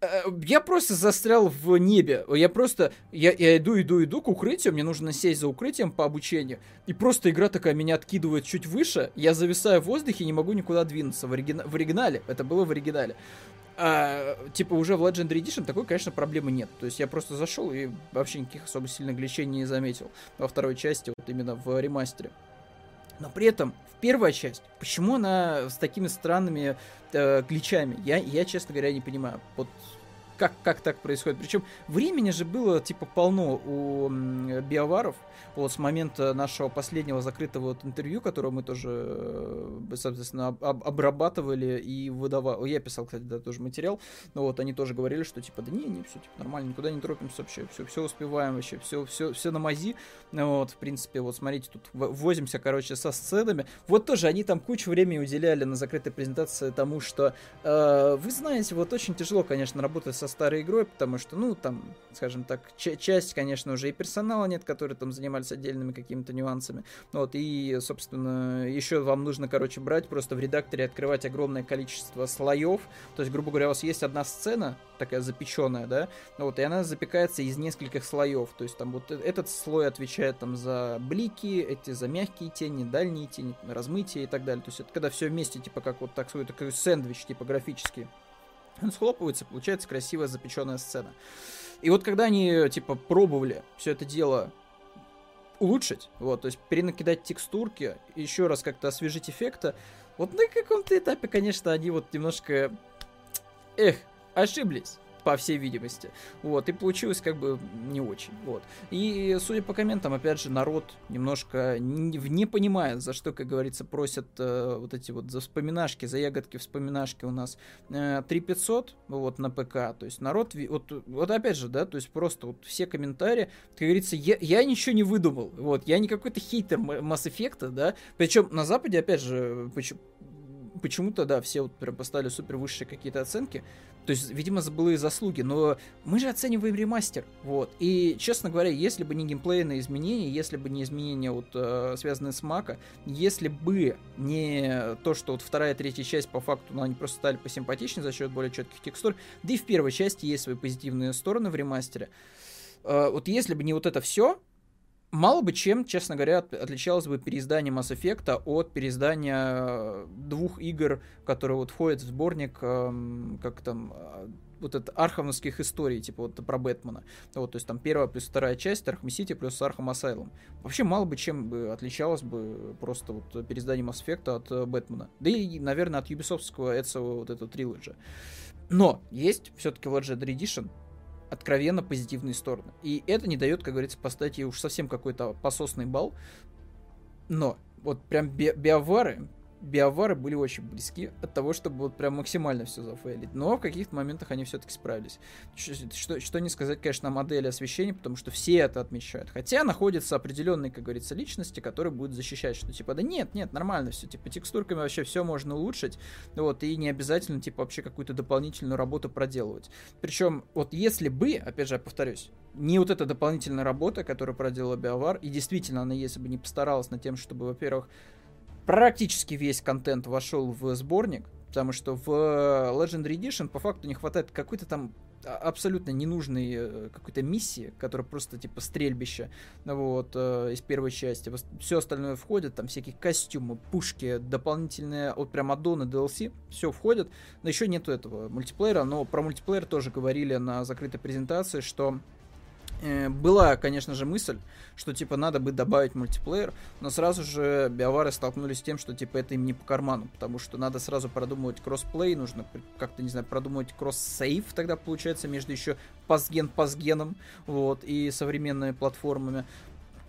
э, я просто застрял в небе. Я просто, я, я иду, иду, иду к укрытию, мне нужно сесть за укрытием по обучению. И просто игра такая меня откидывает чуть выше, я зависаю в воздухе и не могу никуда двинуться. В, оригина... в оригинале, это было в оригинале. А, типа уже в Legendary Edition такой, конечно, проблемы нет. То есть я просто зашел и вообще никаких особо сильных гличений не заметил во второй части, вот именно в ремастере. Но при этом в первая часть, почему она с такими странными э, гличами, я, я, честно говоря, не понимаю. Вот как, как так происходит. Причем времени же было, типа, полно у биоваров. Вот с момента нашего последнего закрытого вот интервью, которое мы тоже, э, соответственно, об, об, обрабатывали и выдавали. Я писал, кстати, да, тоже материал. Но вот они тоже говорили, что, типа, да не, не, все, типа, нормально, никуда не торопимся вообще. Все, все успеваем вообще, все, все, все на мази. Вот, в принципе, вот смотрите, тут возимся, короче, со сценами. Вот тоже они там кучу времени уделяли на закрытой презентации тому, что, э, вы знаете, вот очень тяжело, конечно, работать со старой игрой, потому что, ну, там, скажем так, часть, конечно, уже и персонала нет, который там занимались отдельными какими-то нюансами. Вот, и, собственно, еще вам нужно, короче, брать просто в редакторе, открывать огромное количество слоев. То есть, грубо говоря, у вас есть одна сцена, такая запеченная, да, вот, и она запекается из нескольких слоев. То есть, там вот э, этот слой отвечает там за блики, эти за мягкие тени, дальние тени, размытие и так далее. То есть, это когда все вместе, типа, как вот так, такой сэндвич, типа, графический он схлопывается, получается красивая запеченная сцена. И вот когда они, типа, пробовали все это дело улучшить, вот, то есть перенакидать текстурки, еще раз как-то освежить эффекта, вот на каком-то этапе, конечно, они вот немножко, эх, ошиблись по всей видимости. Вот, и получилось как бы не очень. Вот. И, судя по комментам, опять же, народ немножко не, понимает, за что, как говорится, просят э, вот эти вот за вспоминашки, за ягодки вспоминашки у нас э, 3500 вот на ПК. То есть народ, вот, вот опять же, да, то есть просто вот все комментарии, как говорится, я, я ничего не выдумал. Вот, я не какой-то хейтер Mass Effect, да. Причем на Западе, опять же, почему почему-то, да, все вот прям поставили супер высшие какие-то оценки. То есть, видимо, забылые заслуги, но мы же оцениваем ремастер, вот. И, честно говоря, если бы не геймплейные изменения, если бы не изменения, вот, э, связанные с Мака, если бы не то, что вот вторая и третья часть, по факту, ну, они просто стали посимпатичнее за счет более четких текстур, да и в первой части есть свои позитивные стороны в ремастере, э, вот если бы не вот это все, мало бы чем, честно говоря, отличалось бы переиздание Mass Effect от переиздания э, двух игр, которые вот входят в сборник, эм, как там, э, вот это архамовских историй, типа вот про Бэтмена. Вот, то есть там первая плюс вторая часть, Arkham City плюс Arkham Asylum. Вообще мало бы чем бы отличалось бы просто вот переиздание Mass Effect от э, Бэтмена. Да и, наверное, от Ubisoft ского Эцио вот эту trilogy. Но есть все-таки Legendary Edition, откровенно позитивные стороны. И это не дает, как говорится, поставить ей уж совсем какой-то пососный балл. Но вот прям би биовары биовары были очень близки от того, чтобы вот прям максимально все зафейлить. Но в каких-то моментах они все-таки справились. Что, что не сказать, конечно, о модели освещения, потому что все это отмечают. Хотя находятся определенные, как говорится, личности, которые будут защищать, что типа, да нет, нет, нормально все, типа, текстурками вообще все можно улучшить, вот, и не обязательно, типа, вообще какую-то дополнительную работу проделывать. Причем, вот если бы, опять же, я повторюсь, не вот эта дополнительная работа, которую проделала Биовар, и действительно она, если бы не постаралась над тем, чтобы, во-первых, практически весь контент вошел в сборник. потому что в Legendary Edition по факту не хватает какой-то там а, абсолютно ненужной э, какой-то миссии, которая просто типа стрельбище, вот, э, из первой части. Все остальное входит, там всякие костюмы, пушки, дополнительные, вот прям аддоны, DLC, все входит. Но еще нету этого мультиплеера, но про мультиплеер тоже говорили на закрытой презентации, что Э, была, конечно же, мысль, что, типа, надо бы добавить мультиплеер, но сразу же биовары столкнулись с тем, что, типа, это им не по карману, потому что надо сразу продумывать кроссплей, нужно как-то, не знаю, продумывать кросс-сейв тогда, получается, между еще пасген-пасгеном, вот, и современными платформами.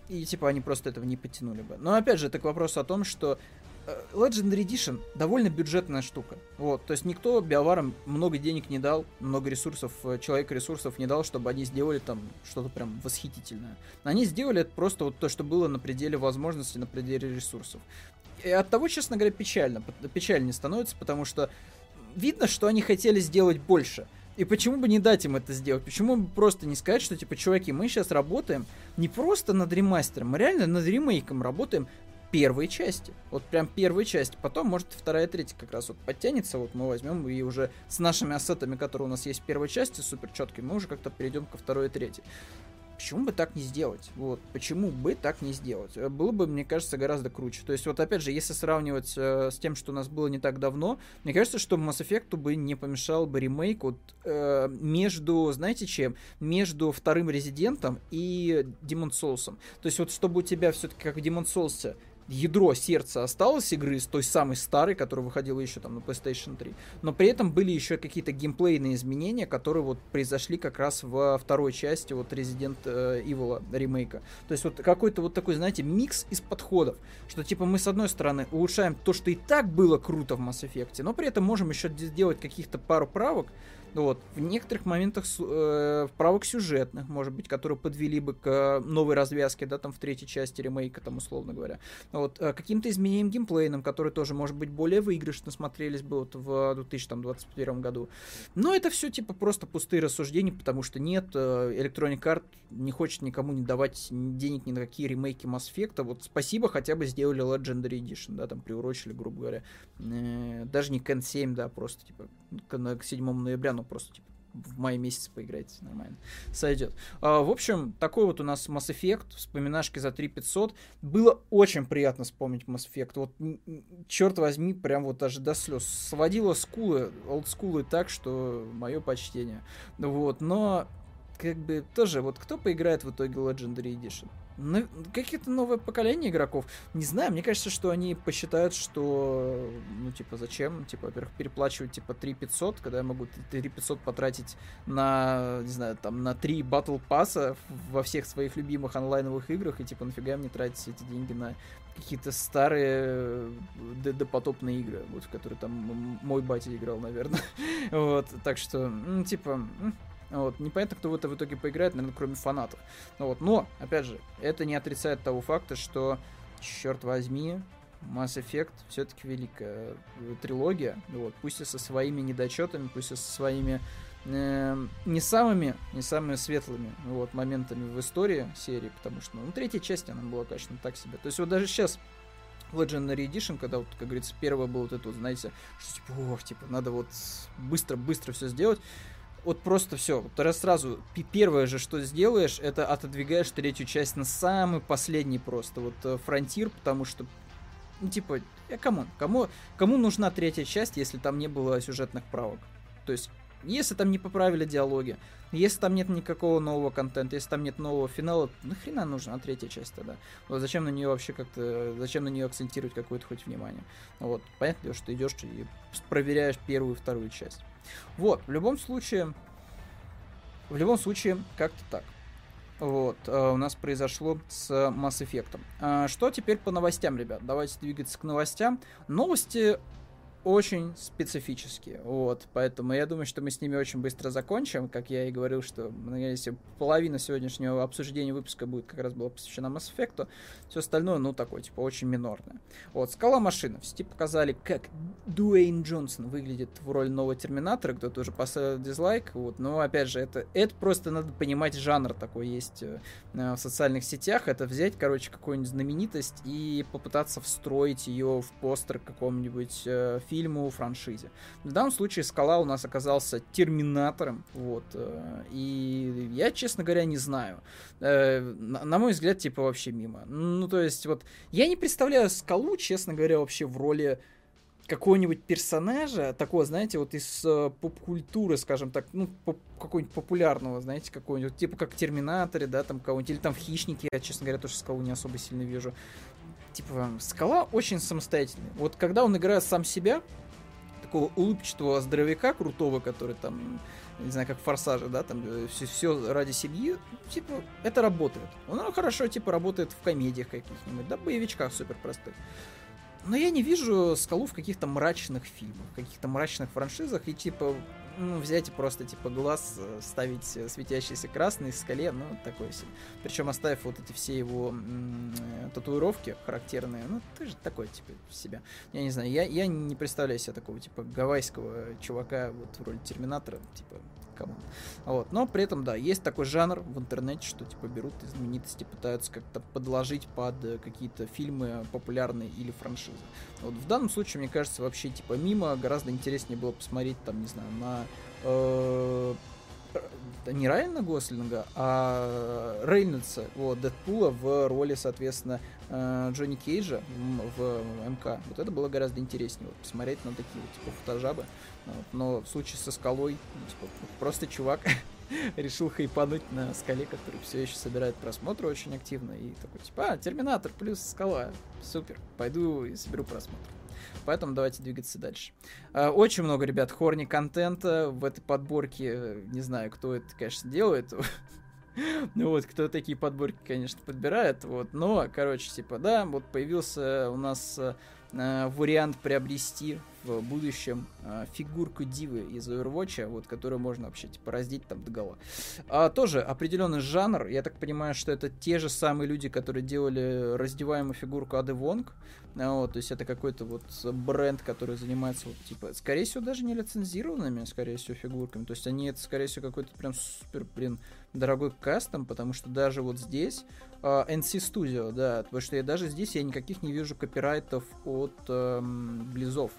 И, типа, они просто этого не подтянули бы. Но, опять же, это к вопросу о том, что Э, Legendary Edition довольно бюджетная штука. Вот, то есть никто биоварам много денег не дал, много ресурсов, э, человек ресурсов не дал, чтобы они сделали там что-то прям восхитительное. Они сделали это просто вот то, что было на пределе возможностей, на пределе ресурсов. И от того, честно говоря, печально. Печально становится, потому что видно, что они хотели сделать больше. И почему бы не дать им это сделать? Почему бы просто не сказать, что, типа, чуваки, мы сейчас работаем не просто над ремастером, мы реально над ремейком работаем первой части. Вот прям первой части. Потом, может, вторая, третья как раз вот подтянется. Вот мы возьмем и уже с нашими ассетами, которые у нас есть в первой части, супер четкими, мы уже как-то перейдем ко второй и третьей. Почему бы так не сделать? Вот, почему бы так не сделать? Э, было бы, мне кажется, гораздо круче. То есть, вот опять же, если сравнивать э, с тем, что у нас было не так давно, мне кажется, что Mass Effect бы не помешал бы ремейк вот э, между, знаете чем? Между вторым Резидентом и Demon Souls. То есть, вот чтобы у тебя все-таки как в Demon Souls ядро сердца осталось игры с той самой старой, которая выходила еще там на PlayStation 3. Но при этом были еще какие-то геймплейные изменения, которые вот произошли как раз во второй части вот Resident э, Evil ремейка. То есть вот какой-то вот такой, знаете, микс из подходов. Что типа мы с одной стороны улучшаем то, что и так было круто в Mass Effect, но при этом можем еще сделать каких-то пару правок, вот. В некоторых моментах э, правок сюжетных, может быть, которые подвели бы к новой развязке, да, там в третьей части ремейка, там, условно говоря. Вот. Э, каким-то изменением геймплейным, которые тоже, может быть, более выигрышно смотрелись бы вот в 2021 году. Но это все, типа, просто пустые рассуждения, потому что нет, э, Electronic Arts не хочет никому не давать денег ни на какие ремейки Mass Effect. Вот спасибо, хотя бы сделали Legendary Edition, да, там приурочили, грубо говоря. Э, даже не Ken 7, да, просто, типа, к, к 7 ноября, ну, просто, типа, в мае месяце поиграть нормально. Сойдет. А, в общем, такой вот у нас Mass Effect, вспоминашки за 3500. Было очень приятно вспомнить Mass Effect. Вот, черт возьми, прям вот даже до слез. Сводила скулы, олдскулы так, что мое почтение. Вот, но как бы тоже, вот кто поиграет в итоге Legendary Edition? Ну, какие-то новое поколение игроков. Не знаю, мне кажется, что они посчитают, что, ну, типа, зачем, типа, во-первых, переплачивать, типа, 3 500, когда я могу 3 500 потратить на, не знаю, там, на 3 батл пасса во всех своих любимых онлайновых играх, и, типа, нафига мне тратить эти деньги на какие-то старые допотопные игры, вот, в которые там мой батя играл, наверное. вот, так что, ну, типа, вот. Непонятно, кто в это в итоге поиграет, наверное, кроме фанатов. Вот. Но, опять же, это не отрицает того факта, что, черт возьми, Mass Effect все-таки великая э, трилогия. Вот. Пусть и со своими недочетами, пусть и со своими э, не самыми, не самыми светлыми вот, моментами в истории серии, потому что, ну, третья часть, она была, конечно, так себе. То есть вот даже сейчас Legendary Edition, когда вот, как говорится, первое было вот это вот, знаете, что типа, ох, типа, надо вот быстро-быстро все сделать вот просто все. Вот раз сразу первое же, что сделаешь, это отодвигаешь третью часть на самый последний просто. Вот э, фронтир, потому что, ну, типа, э, кому, кому, кому нужна третья часть, если там не было сюжетных правок? То есть, если там не поправили диалоги, если там нет никакого нового контента, если там нет нового финала, нахрена нужна третья часть тогда? Вот зачем на нее вообще как-то, зачем на нее акцентировать какое-то хоть внимание? Вот, понятно, что идешь и проверяешь первую и вторую часть. Вот, в любом случае, в любом случае, как-то так. Вот, э, у нас произошло с Mass Effect. А, что теперь по новостям, ребят? Давайте двигаться к новостям. Новости очень специфические, вот, поэтому я думаю, что мы с ними очень быстро закончим, как я и говорил, что, если половина сегодняшнего обсуждения выпуска будет как раз была посвящена Mass Effect, все остальное, ну, такое, типа, очень минорное. Вот, Скала машина, в сети показали, как Дуэйн Джонсон выглядит в роли нового Терминатора, кто-то уже поставил дизлайк, вот, но, опять же, это, это просто надо понимать, жанр такой есть э, в социальных сетях, это взять, короче, какую-нибудь знаменитость и попытаться встроить ее в постер каком-нибудь э, фильме, фильму, франшизе. В данном случае Скала у нас оказался Терминатором, вот, э, и я, честно говоря, не знаю. Э, на, мой взгляд, типа, вообще мимо. Ну, то есть, вот, я не представляю Скалу, честно говоря, вообще в роли какого-нибудь персонажа, такого, знаете, вот из э, поп-культуры, скажем так, ну, поп какого-нибудь популярного, знаете, какого-нибудь, типа как Терминаторе, да, там кого-нибудь, или там в Хищнике, я, честно говоря, тоже Скалу не особо сильно вижу. Типа, Скала очень самостоятельный. Вот когда он играет сам себя, такого улыбчатого здоровяка крутого, который там, не знаю, как в Форсаже, да, там все, э, все ради семьи, типа, это работает. Он хорошо, типа, работает в комедиях каких-нибудь, да, боевичках супер простых. Но я не вижу скалу в каких-то мрачных фильмах, каких-то мрачных франшизах, и типа, ну, взять и просто, типа, глаз э, ставить э, светящийся красный скале, ну, такой себе. Причем оставив вот эти все его татуировки характерные, ну, ты же такой, типа, себя. Я не знаю, я, я не представляю себе такого, типа, гавайского чувака вот в роли Терминатора, типа, кому. Вот. Но при этом, да, есть такой жанр в интернете, что типа берут знаменитости, пытаются как-то подложить под э, какие-то фильмы популярные или франшизы. Вот в данном случае, мне кажется, вообще типа мимо гораздо интереснее было посмотреть там, не знаю, на э, не Райана Гослинга, а Рейнольдса, вот, Дэдпула в роли, соответственно, э, Джонни Кейджа в МК. Вот это было гораздо интереснее, вот, посмотреть на такие вот, типа, фотожабы. Вот. Но в случае со скалой, ну, типа, просто чувак решил хайпануть на скале, который все еще собирает просмотры очень активно. И такой, типа, а, Терминатор плюс скала. Супер, пойду и соберу просмотр. Поэтому давайте двигаться дальше. А, очень много, ребят, хорни контента в этой подборке. Не знаю, кто это, конечно, делает. Ну вот, кто такие подборки, конечно, подбирает. Вот, но, короче, типа, да, вот появился у нас э, вариант приобрести в будущем э, фигурку Дивы из Overwatch, вот, которую можно вообще типа раздеть там до гола. А, тоже определенный жанр. Я так понимаю, что это те же самые люди, которые делали раздеваемую фигурку Ады Вонг. А, вот, то есть это какой-то вот бренд, который занимается вот, типа, скорее всего, даже не лицензированными, скорее всего, фигурками. То есть они это, скорее всего, какой-то прям супер, блин, дорогой кастом, потому что даже вот здесь uh, NC Studio, да, потому что я даже здесь я никаких не вижу копирайтов от эм, Близов.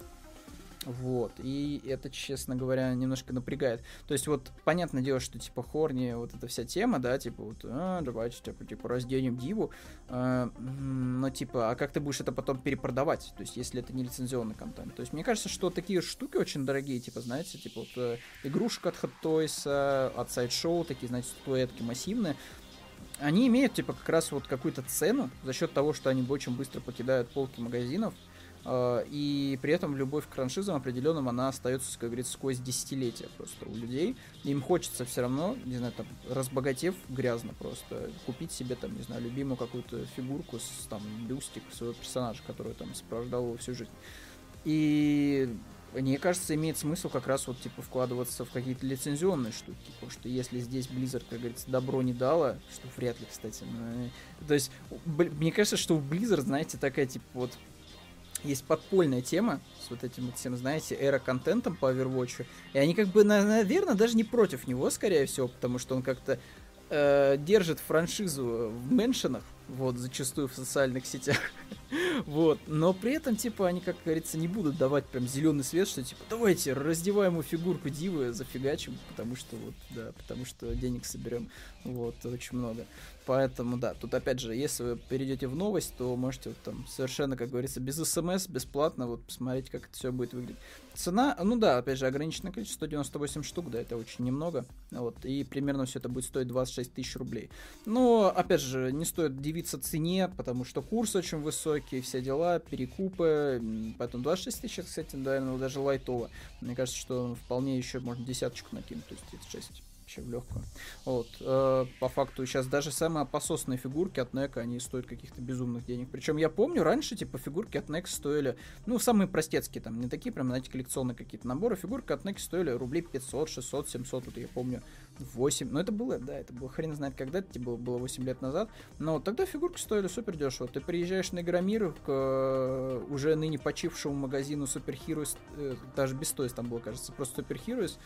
Вот. И это, честно говоря, немножко напрягает. То есть, вот, понятное дело, что, типа, Хорни, вот эта вся тема, да, типа, вот, а, давайте, типа, типа разденем Диву. А, но, типа, а как ты будешь это потом перепродавать? То есть, если это не лицензионный контент. То есть, мне кажется, что такие штуки очень дорогие, типа, знаете, типа, вот, э, игрушка от Hot Toys, от Sideshow, такие, знаете, статуэтки массивные, они имеют, типа, как раз вот какую-то цену за счет того, что они очень быстро покидают полки магазинов, а, и при этом любовь к франшизам определенным, она остается, как говорится, сквозь десятилетия просто у людей. Им хочется все равно, не знаю, там, разбогатев грязно просто, купить себе, там, не знаю, любимую какую-то фигурку, с, там, бюстик своего персонажа, который там сопровождал его всю жизнь. И мне кажется, имеет смысл как раз вот типа вкладываться в какие-то лицензионные штуки, потому что если здесь Blizzard, как говорится, добро не дала, что вряд ли, кстати, но... то есть мне кажется, что у Blizzard, знаете, такая типа вот есть подпольная тема с вот этим вот всем, знаете, эра-контентом по Overwatch. И они как бы, наверное, даже не против него, скорее всего, потому что он как-то э, держит франшизу в меншинах, вот, зачастую в социальных сетях. вот. Но при этом, типа, они, как говорится, не будут давать прям зеленый свет, что, типа, давайте раздеваемую фигурку Дивы зафигачим, потому что, вот, да, потому что денег соберем, вот, очень много. Поэтому, да, тут опять же, если вы перейдете в новость, то можете вот там совершенно, как говорится, без смс, бесплатно вот посмотреть, как это все будет выглядеть. Цена, ну да, опять же, ограниченное количество, 198 штук, да, это очень немного. Вот, и примерно все это будет стоить 26 тысяч рублей. Но, опять же, не стоит дивиться цене, потому что курс очень высокий, все дела, перекупы. Поэтому 26 тысяч, кстати, наверное, даже лайтово. Мне кажется, что вполне еще можно десяточку накинуть, то есть 36 вообще в легкую. Вот. Э, по факту сейчас даже самые пососные фигурки от NEC, они стоят каких-то безумных денег. Причем я помню, раньше, типа, фигурки от NEC стоили, ну, самые простецкие, там, не такие прям, знаете, коллекционные какие-то наборы. Фигурки от NEC стоили рублей 500, 600, 700, вот я помню, 8. Ну, это было, да, это было хрен знает когда, это типа, было 8 лет назад. Но тогда фигурки стоили супер дешево. Ты приезжаешь на Игромир к э, уже ныне почившему магазину Super Heroes, э, даже без Toys там было, кажется, просто Super Heroes,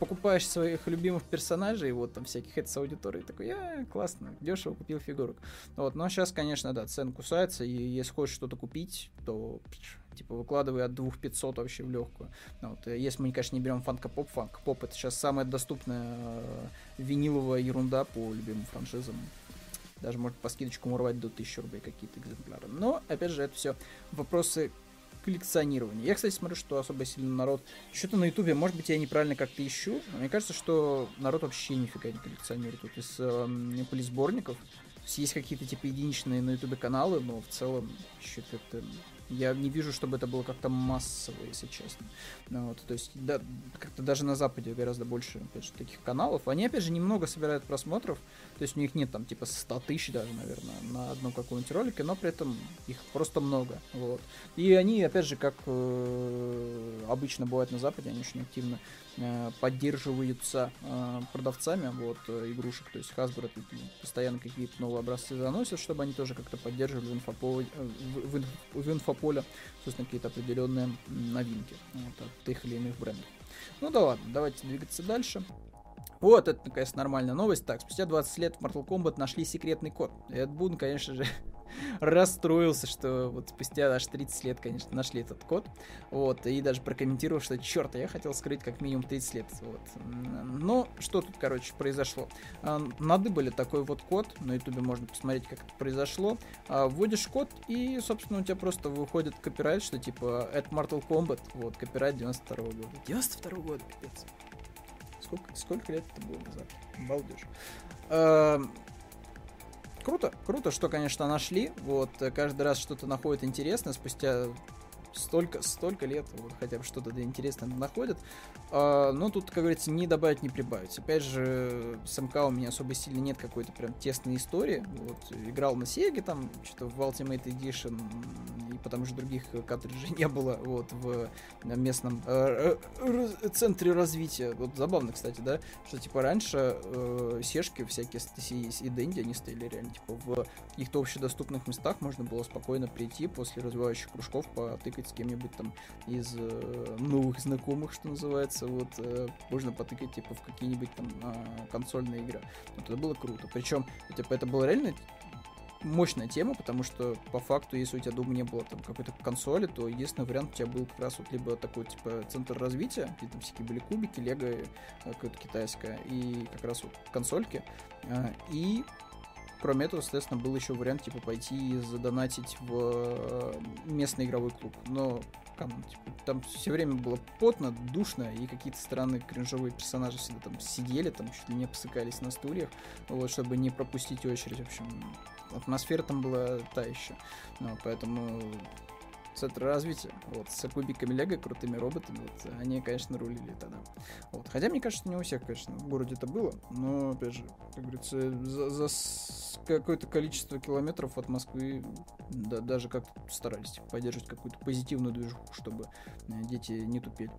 покупаешь своих любимых персонажей, вот там всяких это с аудиторией, такой, я классно, дешево купил фигурок. Вот, но сейчас, конечно, да, цены кусаются, и если хочешь что-то купить, то Типа, выкладывай от 2500 вообще в легкую. Ну, вот, если мы, конечно, не берем фанка-поп, фанка-поп это сейчас самая доступная э, виниловая ерунда по любимым франшизам. Даже может по скидочку урвать до 1000 рублей какие-то экземпляры. Но, опять же, это все вопросы коллекционирования. Я, кстати, смотрю, что особо сильно народ... Что-то на Ютубе, может быть, я неправильно как-то ищу, но мне кажется, что народ вообще нифига не коллекционирует. Вот из э, полисборников есть какие-то типа единичные на Ютубе каналы, но в целом что-то это я не вижу, чтобы это было как-то массово, если честно. Ну, вот, то есть, да, как-то даже на Западе гораздо больше, опять же, таких каналов. Они, опять же, немного собирают просмотров. То есть, у них нет там, типа, 100 тысяч даже, наверное, на одном каком-нибудь ролике, но при этом их просто много. Вот. И они, опять же, как э, обычно бывает на Западе, они очень активно поддерживаются э, продавцами вот, э, игрушек, то есть Hasbro постоянно какие-то новые образцы заносят, чтобы они тоже как-то поддерживали в, инфополе, в, в, в инфополе, собственно, какие-то определенные новинки вот, от тех или иных брендов. Ну да ладно, давайте двигаться дальше. Вот, это, наконец, нормальная новость. Так, спустя 20 лет в Mortal Kombat нашли секретный код. Эд Бун, конечно же, расстроился, что вот спустя аж 30 лет, конечно, нашли этот код. Вот, и даже прокомментировал, что черт, я хотел скрыть как минимум 30 лет. Вот. Но что тут, короче, произошло? А, надыбали такой вот код, на ютубе можно посмотреть, как это произошло. А, вводишь код, и, собственно, у тебя просто выходит копирайт, что типа это Mortal Kombat, вот, копирайт 92 -го года. 92 -го года, пипец. Сколько, сколько лет это было назад? Балдеж. Круто, круто, что, конечно, нашли. Вот, каждый раз что-то находит интересное спустя столько, столько лет, вот, хотя бы что-то интересное находят. А, но тут, как говорится, не добавить, не прибавить. Опять же, с МК у меня особо сильно нет какой-то прям тесной истории. Вот, играл на Сеге, там, что-то в Ultimate Edition, и потому что других картриджей не было, вот, в местном э, э, центре развития. Вот забавно, кстати, да, что, типа, раньше э, сешки всякие и Дэнди, они стояли реально, типа, в каких-то общедоступных местах можно было спокойно прийти после развивающих кружков, потыкать с кем-нибудь там из э, новых знакомых, что называется, вот э, можно потыкать типа в какие-нибудь там э, консольные игры. Вот это было круто. Причем, типа, это было реально мощная тема, потому что по факту, если у тебя дома не было там какой-то консоли, то единственный вариант у тебя был как раз вот либо такой типа центр развития, где там всякие были кубики, лего э, какое-то китайское, и как раз вот консольки, э, и Кроме этого, соответственно, был еще вариант, типа, пойти и задонатить в э, местный игровой клуб. Но там, типа, там все время было потно, душно, и какие-то странные кринжовые персонажи всегда там сидели, там чуть ли не посыкались на стульях, вот, чтобы не пропустить очередь. В общем, атмосфера там была та еще. Ну, поэтому центр развития, вот, с кубиками Лего, крутыми роботами, вот, они, конечно, рулили тогда. Вот. Хотя, мне кажется, не у всех, конечно, в городе это было, но, опять же, как говорится, за, за какое-то количество километров от Москвы да, даже как старались поддерживать какую-то позитивную движуху, чтобы э, дети не тупили.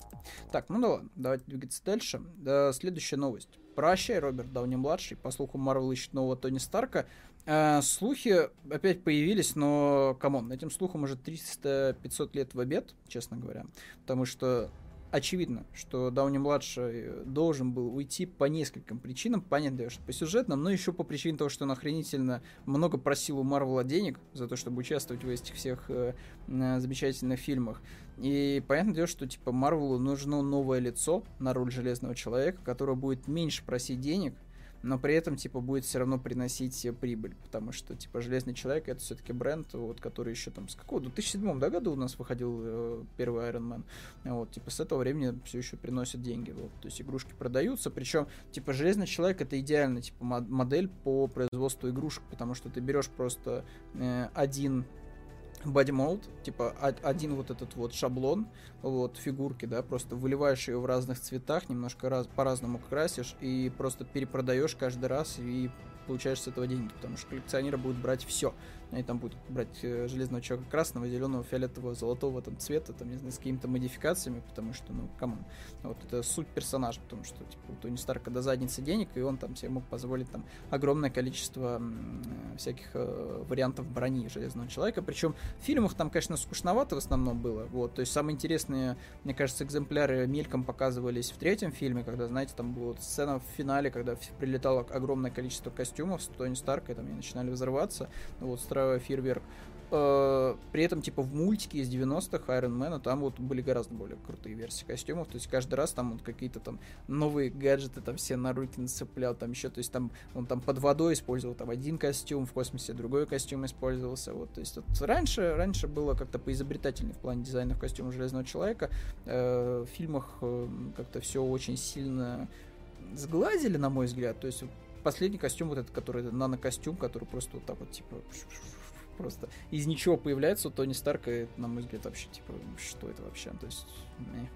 Так, ну да ладно, давайте двигаться дальше. Да, следующая новость. Прощай, Роберт Дауни-младший. По слуху, Марвел ищет нового Тони Старка. Э, слухи опять появились, но, come on, этим слухам уже 300-500 лет в обед, честно говоря. Потому что очевидно, что Дауни-младший должен был уйти по нескольким причинам. Понятно, что по сюжетным, но еще по причине того, что он охренительно много просил у Марвела денег за то, чтобы участвовать в этих всех э, замечательных фильмах. И понятно дело, что типа Марвелу нужно новое лицо на роль Железного Человека, которое будет меньше просить денег, но при этом, типа, будет все равно приносить прибыль, потому что, типа, Железный Человек это все-таки бренд, вот, который еще там с какого, в 2007 да, году у нас выходил э, первый Iron Man, вот, типа, с этого времени все еще приносит деньги, вот, то есть игрушки продаются, причем, типа, Железный Человек это идеальная, типа, модель по производству игрушек, потому что ты берешь просто э, один body типа один вот этот вот шаблон, вот фигурки, да, просто выливаешь ее в разных цветах, немножко раз, по-разному красишь и просто перепродаешь каждый раз и получаешь с этого деньги, потому что коллекционеры будут брать все. Они там будут брать э, железного человека красного, зеленого, фиолетового, золотого там цвета, там, не знаю, с какими-то модификациями, потому что, ну, come on. Вот это суть персонажа, потому что, типа, у Тони Старка до задницы денег, и он там себе мог позволить там огромное количество э, всяких э, вариантов брони железного человека. Причем в фильмах там, конечно, скучновато в основном было. Вот, то есть самые интересные, мне кажется, экземпляры мельком показывались в третьем фильме, когда, знаете, там была сцена в финале, когда прилетало огромное количество костюмов с Тони Старка, и там они начинали взрываться. Вот, устраивая фейерверк. э, при этом, типа, в мультике из 90-х Iron Man, там вот были гораздо более крутые версии костюмов, то есть каждый раз там вот какие-то там новые гаджеты там все на руки нацеплял, там еще, то есть там он там под водой использовал там один костюм, в космосе другой костюм использовался, вот, то есть вот раньше, раньше было как-то поизобретательнее в плане дизайна костюма Железного Человека, э, в фильмах э, как-то все очень сильно сглазили, на мой взгляд, то есть последний костюм вот этот, который нано-костюм, который просто вот так вот типа просто из ничего появляется у Тони Старка, на мой взгляд, вообще, типа, что это вообще? То есть, не.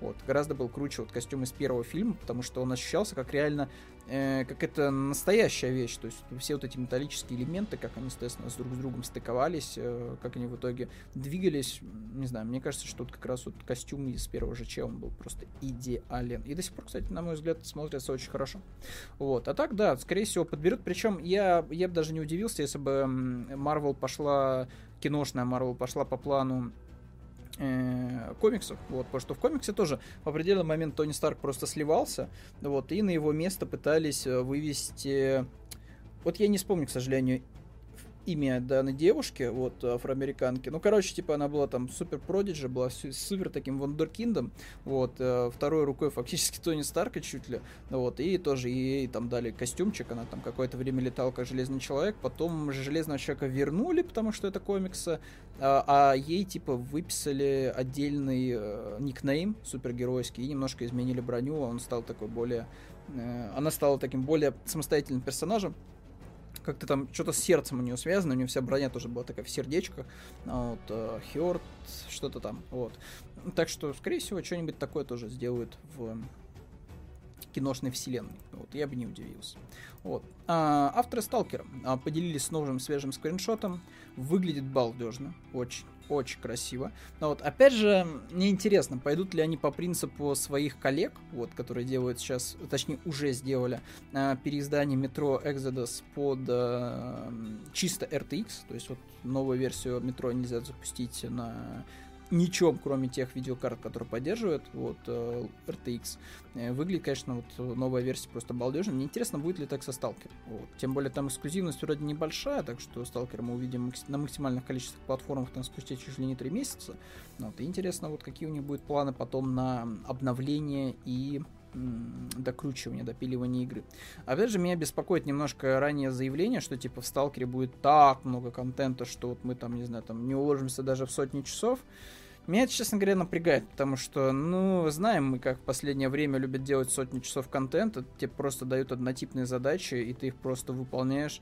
Вот, гораздо был круче вот костюм из первого фильма, потому что он ощущался как реально э, как это настоящая вещь. То есть все вот эти металлические элементы, как они, естественно, с друг с другом стыковались, э, как они в итоге двигались. Не знаю, мне кажется, что вот как раз вот костюм из первого ЖЧ, он был просто идеален. И до сих пор, кстати, на мой взгляд, смотрится очень хорошо. Вот. А так, да, скорее всего, подберут. Причем я, я бы даже не удивился, если бы Marvel пошла, киношная Marvel пошла по плану комиксов, вот, потому что в комиксе тоже в определенный момент Тони Старк просто сливался, вот, и на его место пытались э, вывести, вот я не вспомню, к сожалению, имя данной девушки, вот, афроамериканки. Ну, короче, типа, она была там супер продиджи, была супер таким вундеркиндом, вот, э, второй рукой фактически Тони Старка чуть ли, вот, и тоже ей там дали костюмчик, она там какое-то время летала как Железный Человек, потом Железного Человека вернули, потому что это комиксы, а, а ей, типа, выписали отдельный э, никнейм супергеройский и немножко изменили броню, он стал такой более... Э, она стала таким более самостоятельным персонажем, как-то там что-то с сердцем у нее связано, у нее вся броня тоже была такая в сердечках, а вот, э, что-то там, вот. Так что, скорее всего, что-нибудь такое тоже сделают в киношной вселенной. Вот, я бы не удивился. Вот. А, авторы Сталкера а, поделились новым свежим скриншотом. Выглядит балдежно, очень очень красиво. Но вот, опять же, мне интересно, пойдут ли они по принципу своих коллег, вот, которые делают сейчас, точнее, уже сделали э, переиздание метро Exodus под э, чисто RTX, то есть вот новую версию метро нельзя запустить на ничем, кроме тех видеокарт, которые поддерживают вот, э, RTX. Э, выглядит, конечно, вот новая версия просто балдежно. Мне интересно, будет ли так со Stalker. Вот. Тем более там эксклюзивность вроде небольшая, так что Stalker мы увидим на максимальных количествах платформах там спустя чуть ли не 3 месяца. Вот. И интересно, вот какие у них будут планы потом на обновление и докручивания, допиливания игры. Опять же, меня беспокоит немножко ранее заявление, что типа в Сталкере будет так много контента, что вот мы там, не знаю, там не уложимся даже в сотни часов. Меня это, честно говоря, напрягает, потому что, ну, знаем мы, как в последнее время любят делать сотни часов контента, тебе просто дают однотипные задачи, и ты их просто выполняешь,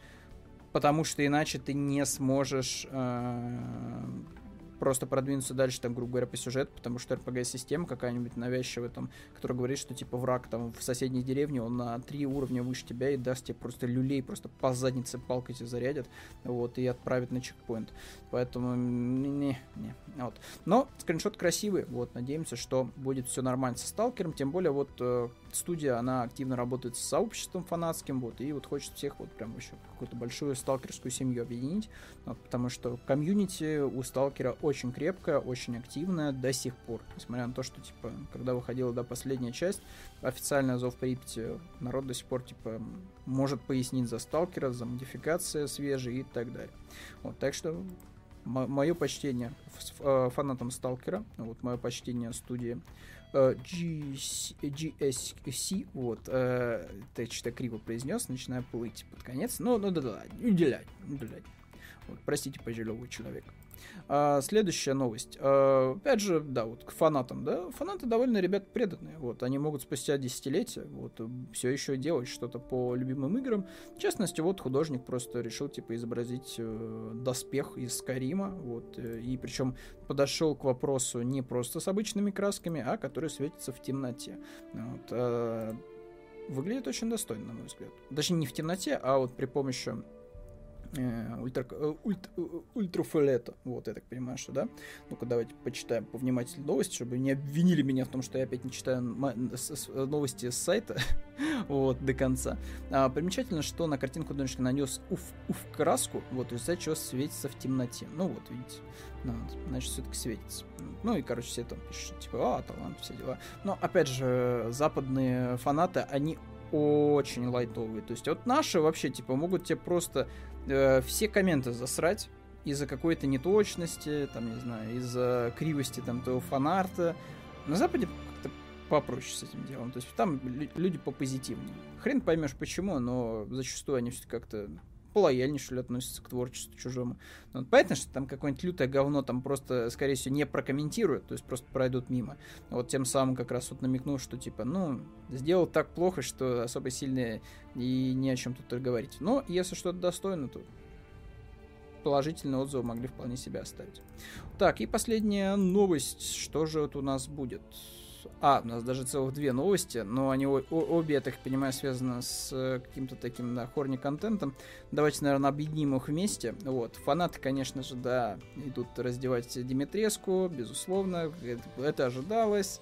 потому что иначе ты не сможешь э, просто продвинуться дальше, там, грубо говоря, по сюжету, потому что RPG-система какая-нибудь навязчивая, там, которая говорит, что, типа, враг там в соседней деревне, он на три уровня выше тебя и даст тебе просто люлей, просто по заднице палкой тебе зарядит, вот, и отправит на чекпоинт. Поэтому, не, не, вот. Но скриншот красивый, вот, надеемся, что будет все нормально со Сталкером, тем более, вот, э, студия, она активно работает с сообществом фанатским, вот, и вот хочет всех вот прям еще какую-то большую сталкерскую семью объединить, вот, потому что комьюнити у сталкера очень крепкая, очень активная до сих пор, несмотря на то, что, типа, когда выходила до последняя часть, официальная Зов Припяти, народ до сих пор, типа, может пояснить за сталкера, за модификации свежие и так далее. Вот, так что мое почтение э, фанатам Сталкера, вот мое почтение студии GS, GSC, вот, э, ты что-то криво произнес, начинаю плыть под конец, но, ну, да, да, уделять, уделять. Вот, простите, пожилого человека. А, следующая новость. А, опять же, да, вот к фанатам, да, фанаты довольно ребят преданные, вот, они могут спустя десятилетия, вот, все еще делать что-то по любимым играм. В частности, вот художник просто решил, типа, изобразить э, доспех из Скарима, вот, э, и причем подошел к вопросу не просто с обычными красками, а который светится в темноте. Вот, э, выглядит очень достойно, на мой взгляд. Даже не в темноте, а вот при помощи Э, э, э, ультрафиолета. Вот, я так понимаю, что да. Ну-ка, давайте почитаем повнимательнее новости, чтобы не обвинили меня в том, что я опять не читаю новости с сайта вот, до конца. А, примечательно, что на картинку художник нанес уф, уф краску, вот, из-за чего светится в темноте. Ну вот, видите. Ну, значит, все-таки светится. Ну и, короче, все там пишут, типа, а, талант, все дела. Но, опять же, западные фанаты, они очень лайтовые. То есть вот наши вообще, типа, могут тебе просто э, все комменты засрать, из-за какой-то неточности, там, не знаю, из-за кривости там того фанарта. На Западе как-то попроще с этим делом. То есть там люди попозитивнее. Хрен поймешь почему, но зачастую они все как-то полояльнее, что ли, относятся к творчеству чужому. Но ну, понятно, что там какое-нибудь лютое говно там просто, скорее всего, не прокомментируют, то есть просто пройдут мимо. Вот тем самым как раз вот намекнул, что типа, ну, сделал так плохо, что особо сильно и не о чем тут говорить. Но если что-то достойно, то положительный отзыв могли вполне себе оставить. Так, и последняя новость. Что же вот у нас будет? А, у нас даже целых две новости, но они обе, я так понимаю, связаны с э, каким-то таким, да, хорни-контентом. Давайте, наверное, объединим их вместе. Вот, фанаты, конечно же, да, идут раздевать Димитреску, безусловно, это, это ожидалось.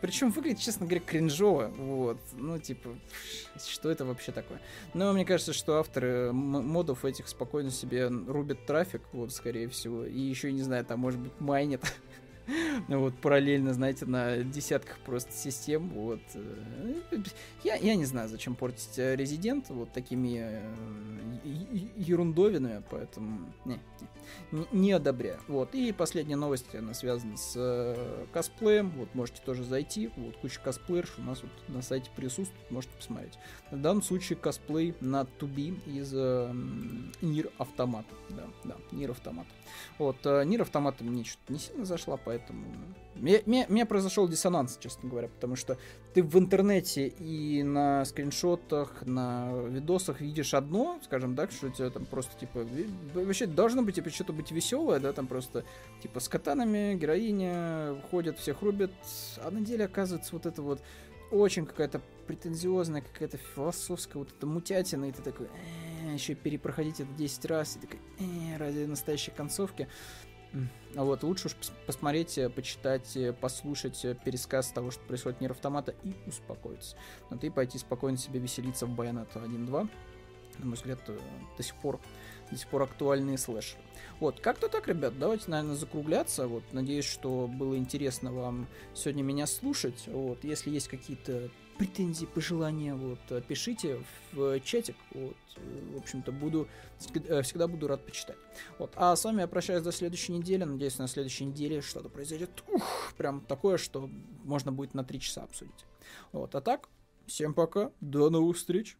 Причем выглядит, честно говоря, кринжово. Вот. Ну, типа, что это вообще такое? Но мне кажется, что авторы модов этих спокойно себе рубят трафик, вот, скорее всего. И еще, не знаю, там, может быть, майнят вот параллельно, знаете, на десятках просто систем, вот. Я, я не знаю, зачем портить Резидент вот такими э, ерундовинами, поэтому не, не, не одобряю. Вот, и последняя новость, она связана с э, косплеем, вот, можете тоже зайти, вот, куча косплееров у нас вот на сайте присутствует, можете посмотреть. В данном случае косплей на Туби из э, Нир Автомата, да, да, Нир Автомата. Вот, э, Нир Автомата мне что-то не сильно зашла, поэтому... Меня, меня произошел диссонанс, честно говоря, потому что ты в интернете и на скриншотах, на видосах видишь одно, скажем так, что у тебя там просто, типа, вообще должно быть, типа, что-то быть веселое, да, там просто, типа, с катанами героиня ходят, всех рубят, а на деле оказывается вот это вот очень какая-то претензиозная, какая-то философская вот эта мутятина, и ты такой, э, еще перепроходить это 10 раз, и такой, э, ради настоящей концовки. Вот лучше уж посмотреть, э, почитать, э, послушать э, пересказ того, что происходит в мир автомата, и успокоиться. Но ты пойти спокойно себе веселиться в Bayonetta 1.2. На мой взгляд, до сих пор до сих пор актуальные слэшеры. Вот, как-то так, ребят, давайте, наверное, закругляться. Вот, надеюсь, что было интересно вам сегодня меня слушать. Вот, если есть какие-то претензии, пожелания, вот, пишите в чатик, вот, в общем-то, буду, всегда буду рад почитать. Вот, а с вами я прощаюсь до следующей недели, надеюсь, на следующей неделе что-то произойдет, ух, прям такое, что можно будет на три часа обсудить. Вот, а так, всем пока, до новых встреч!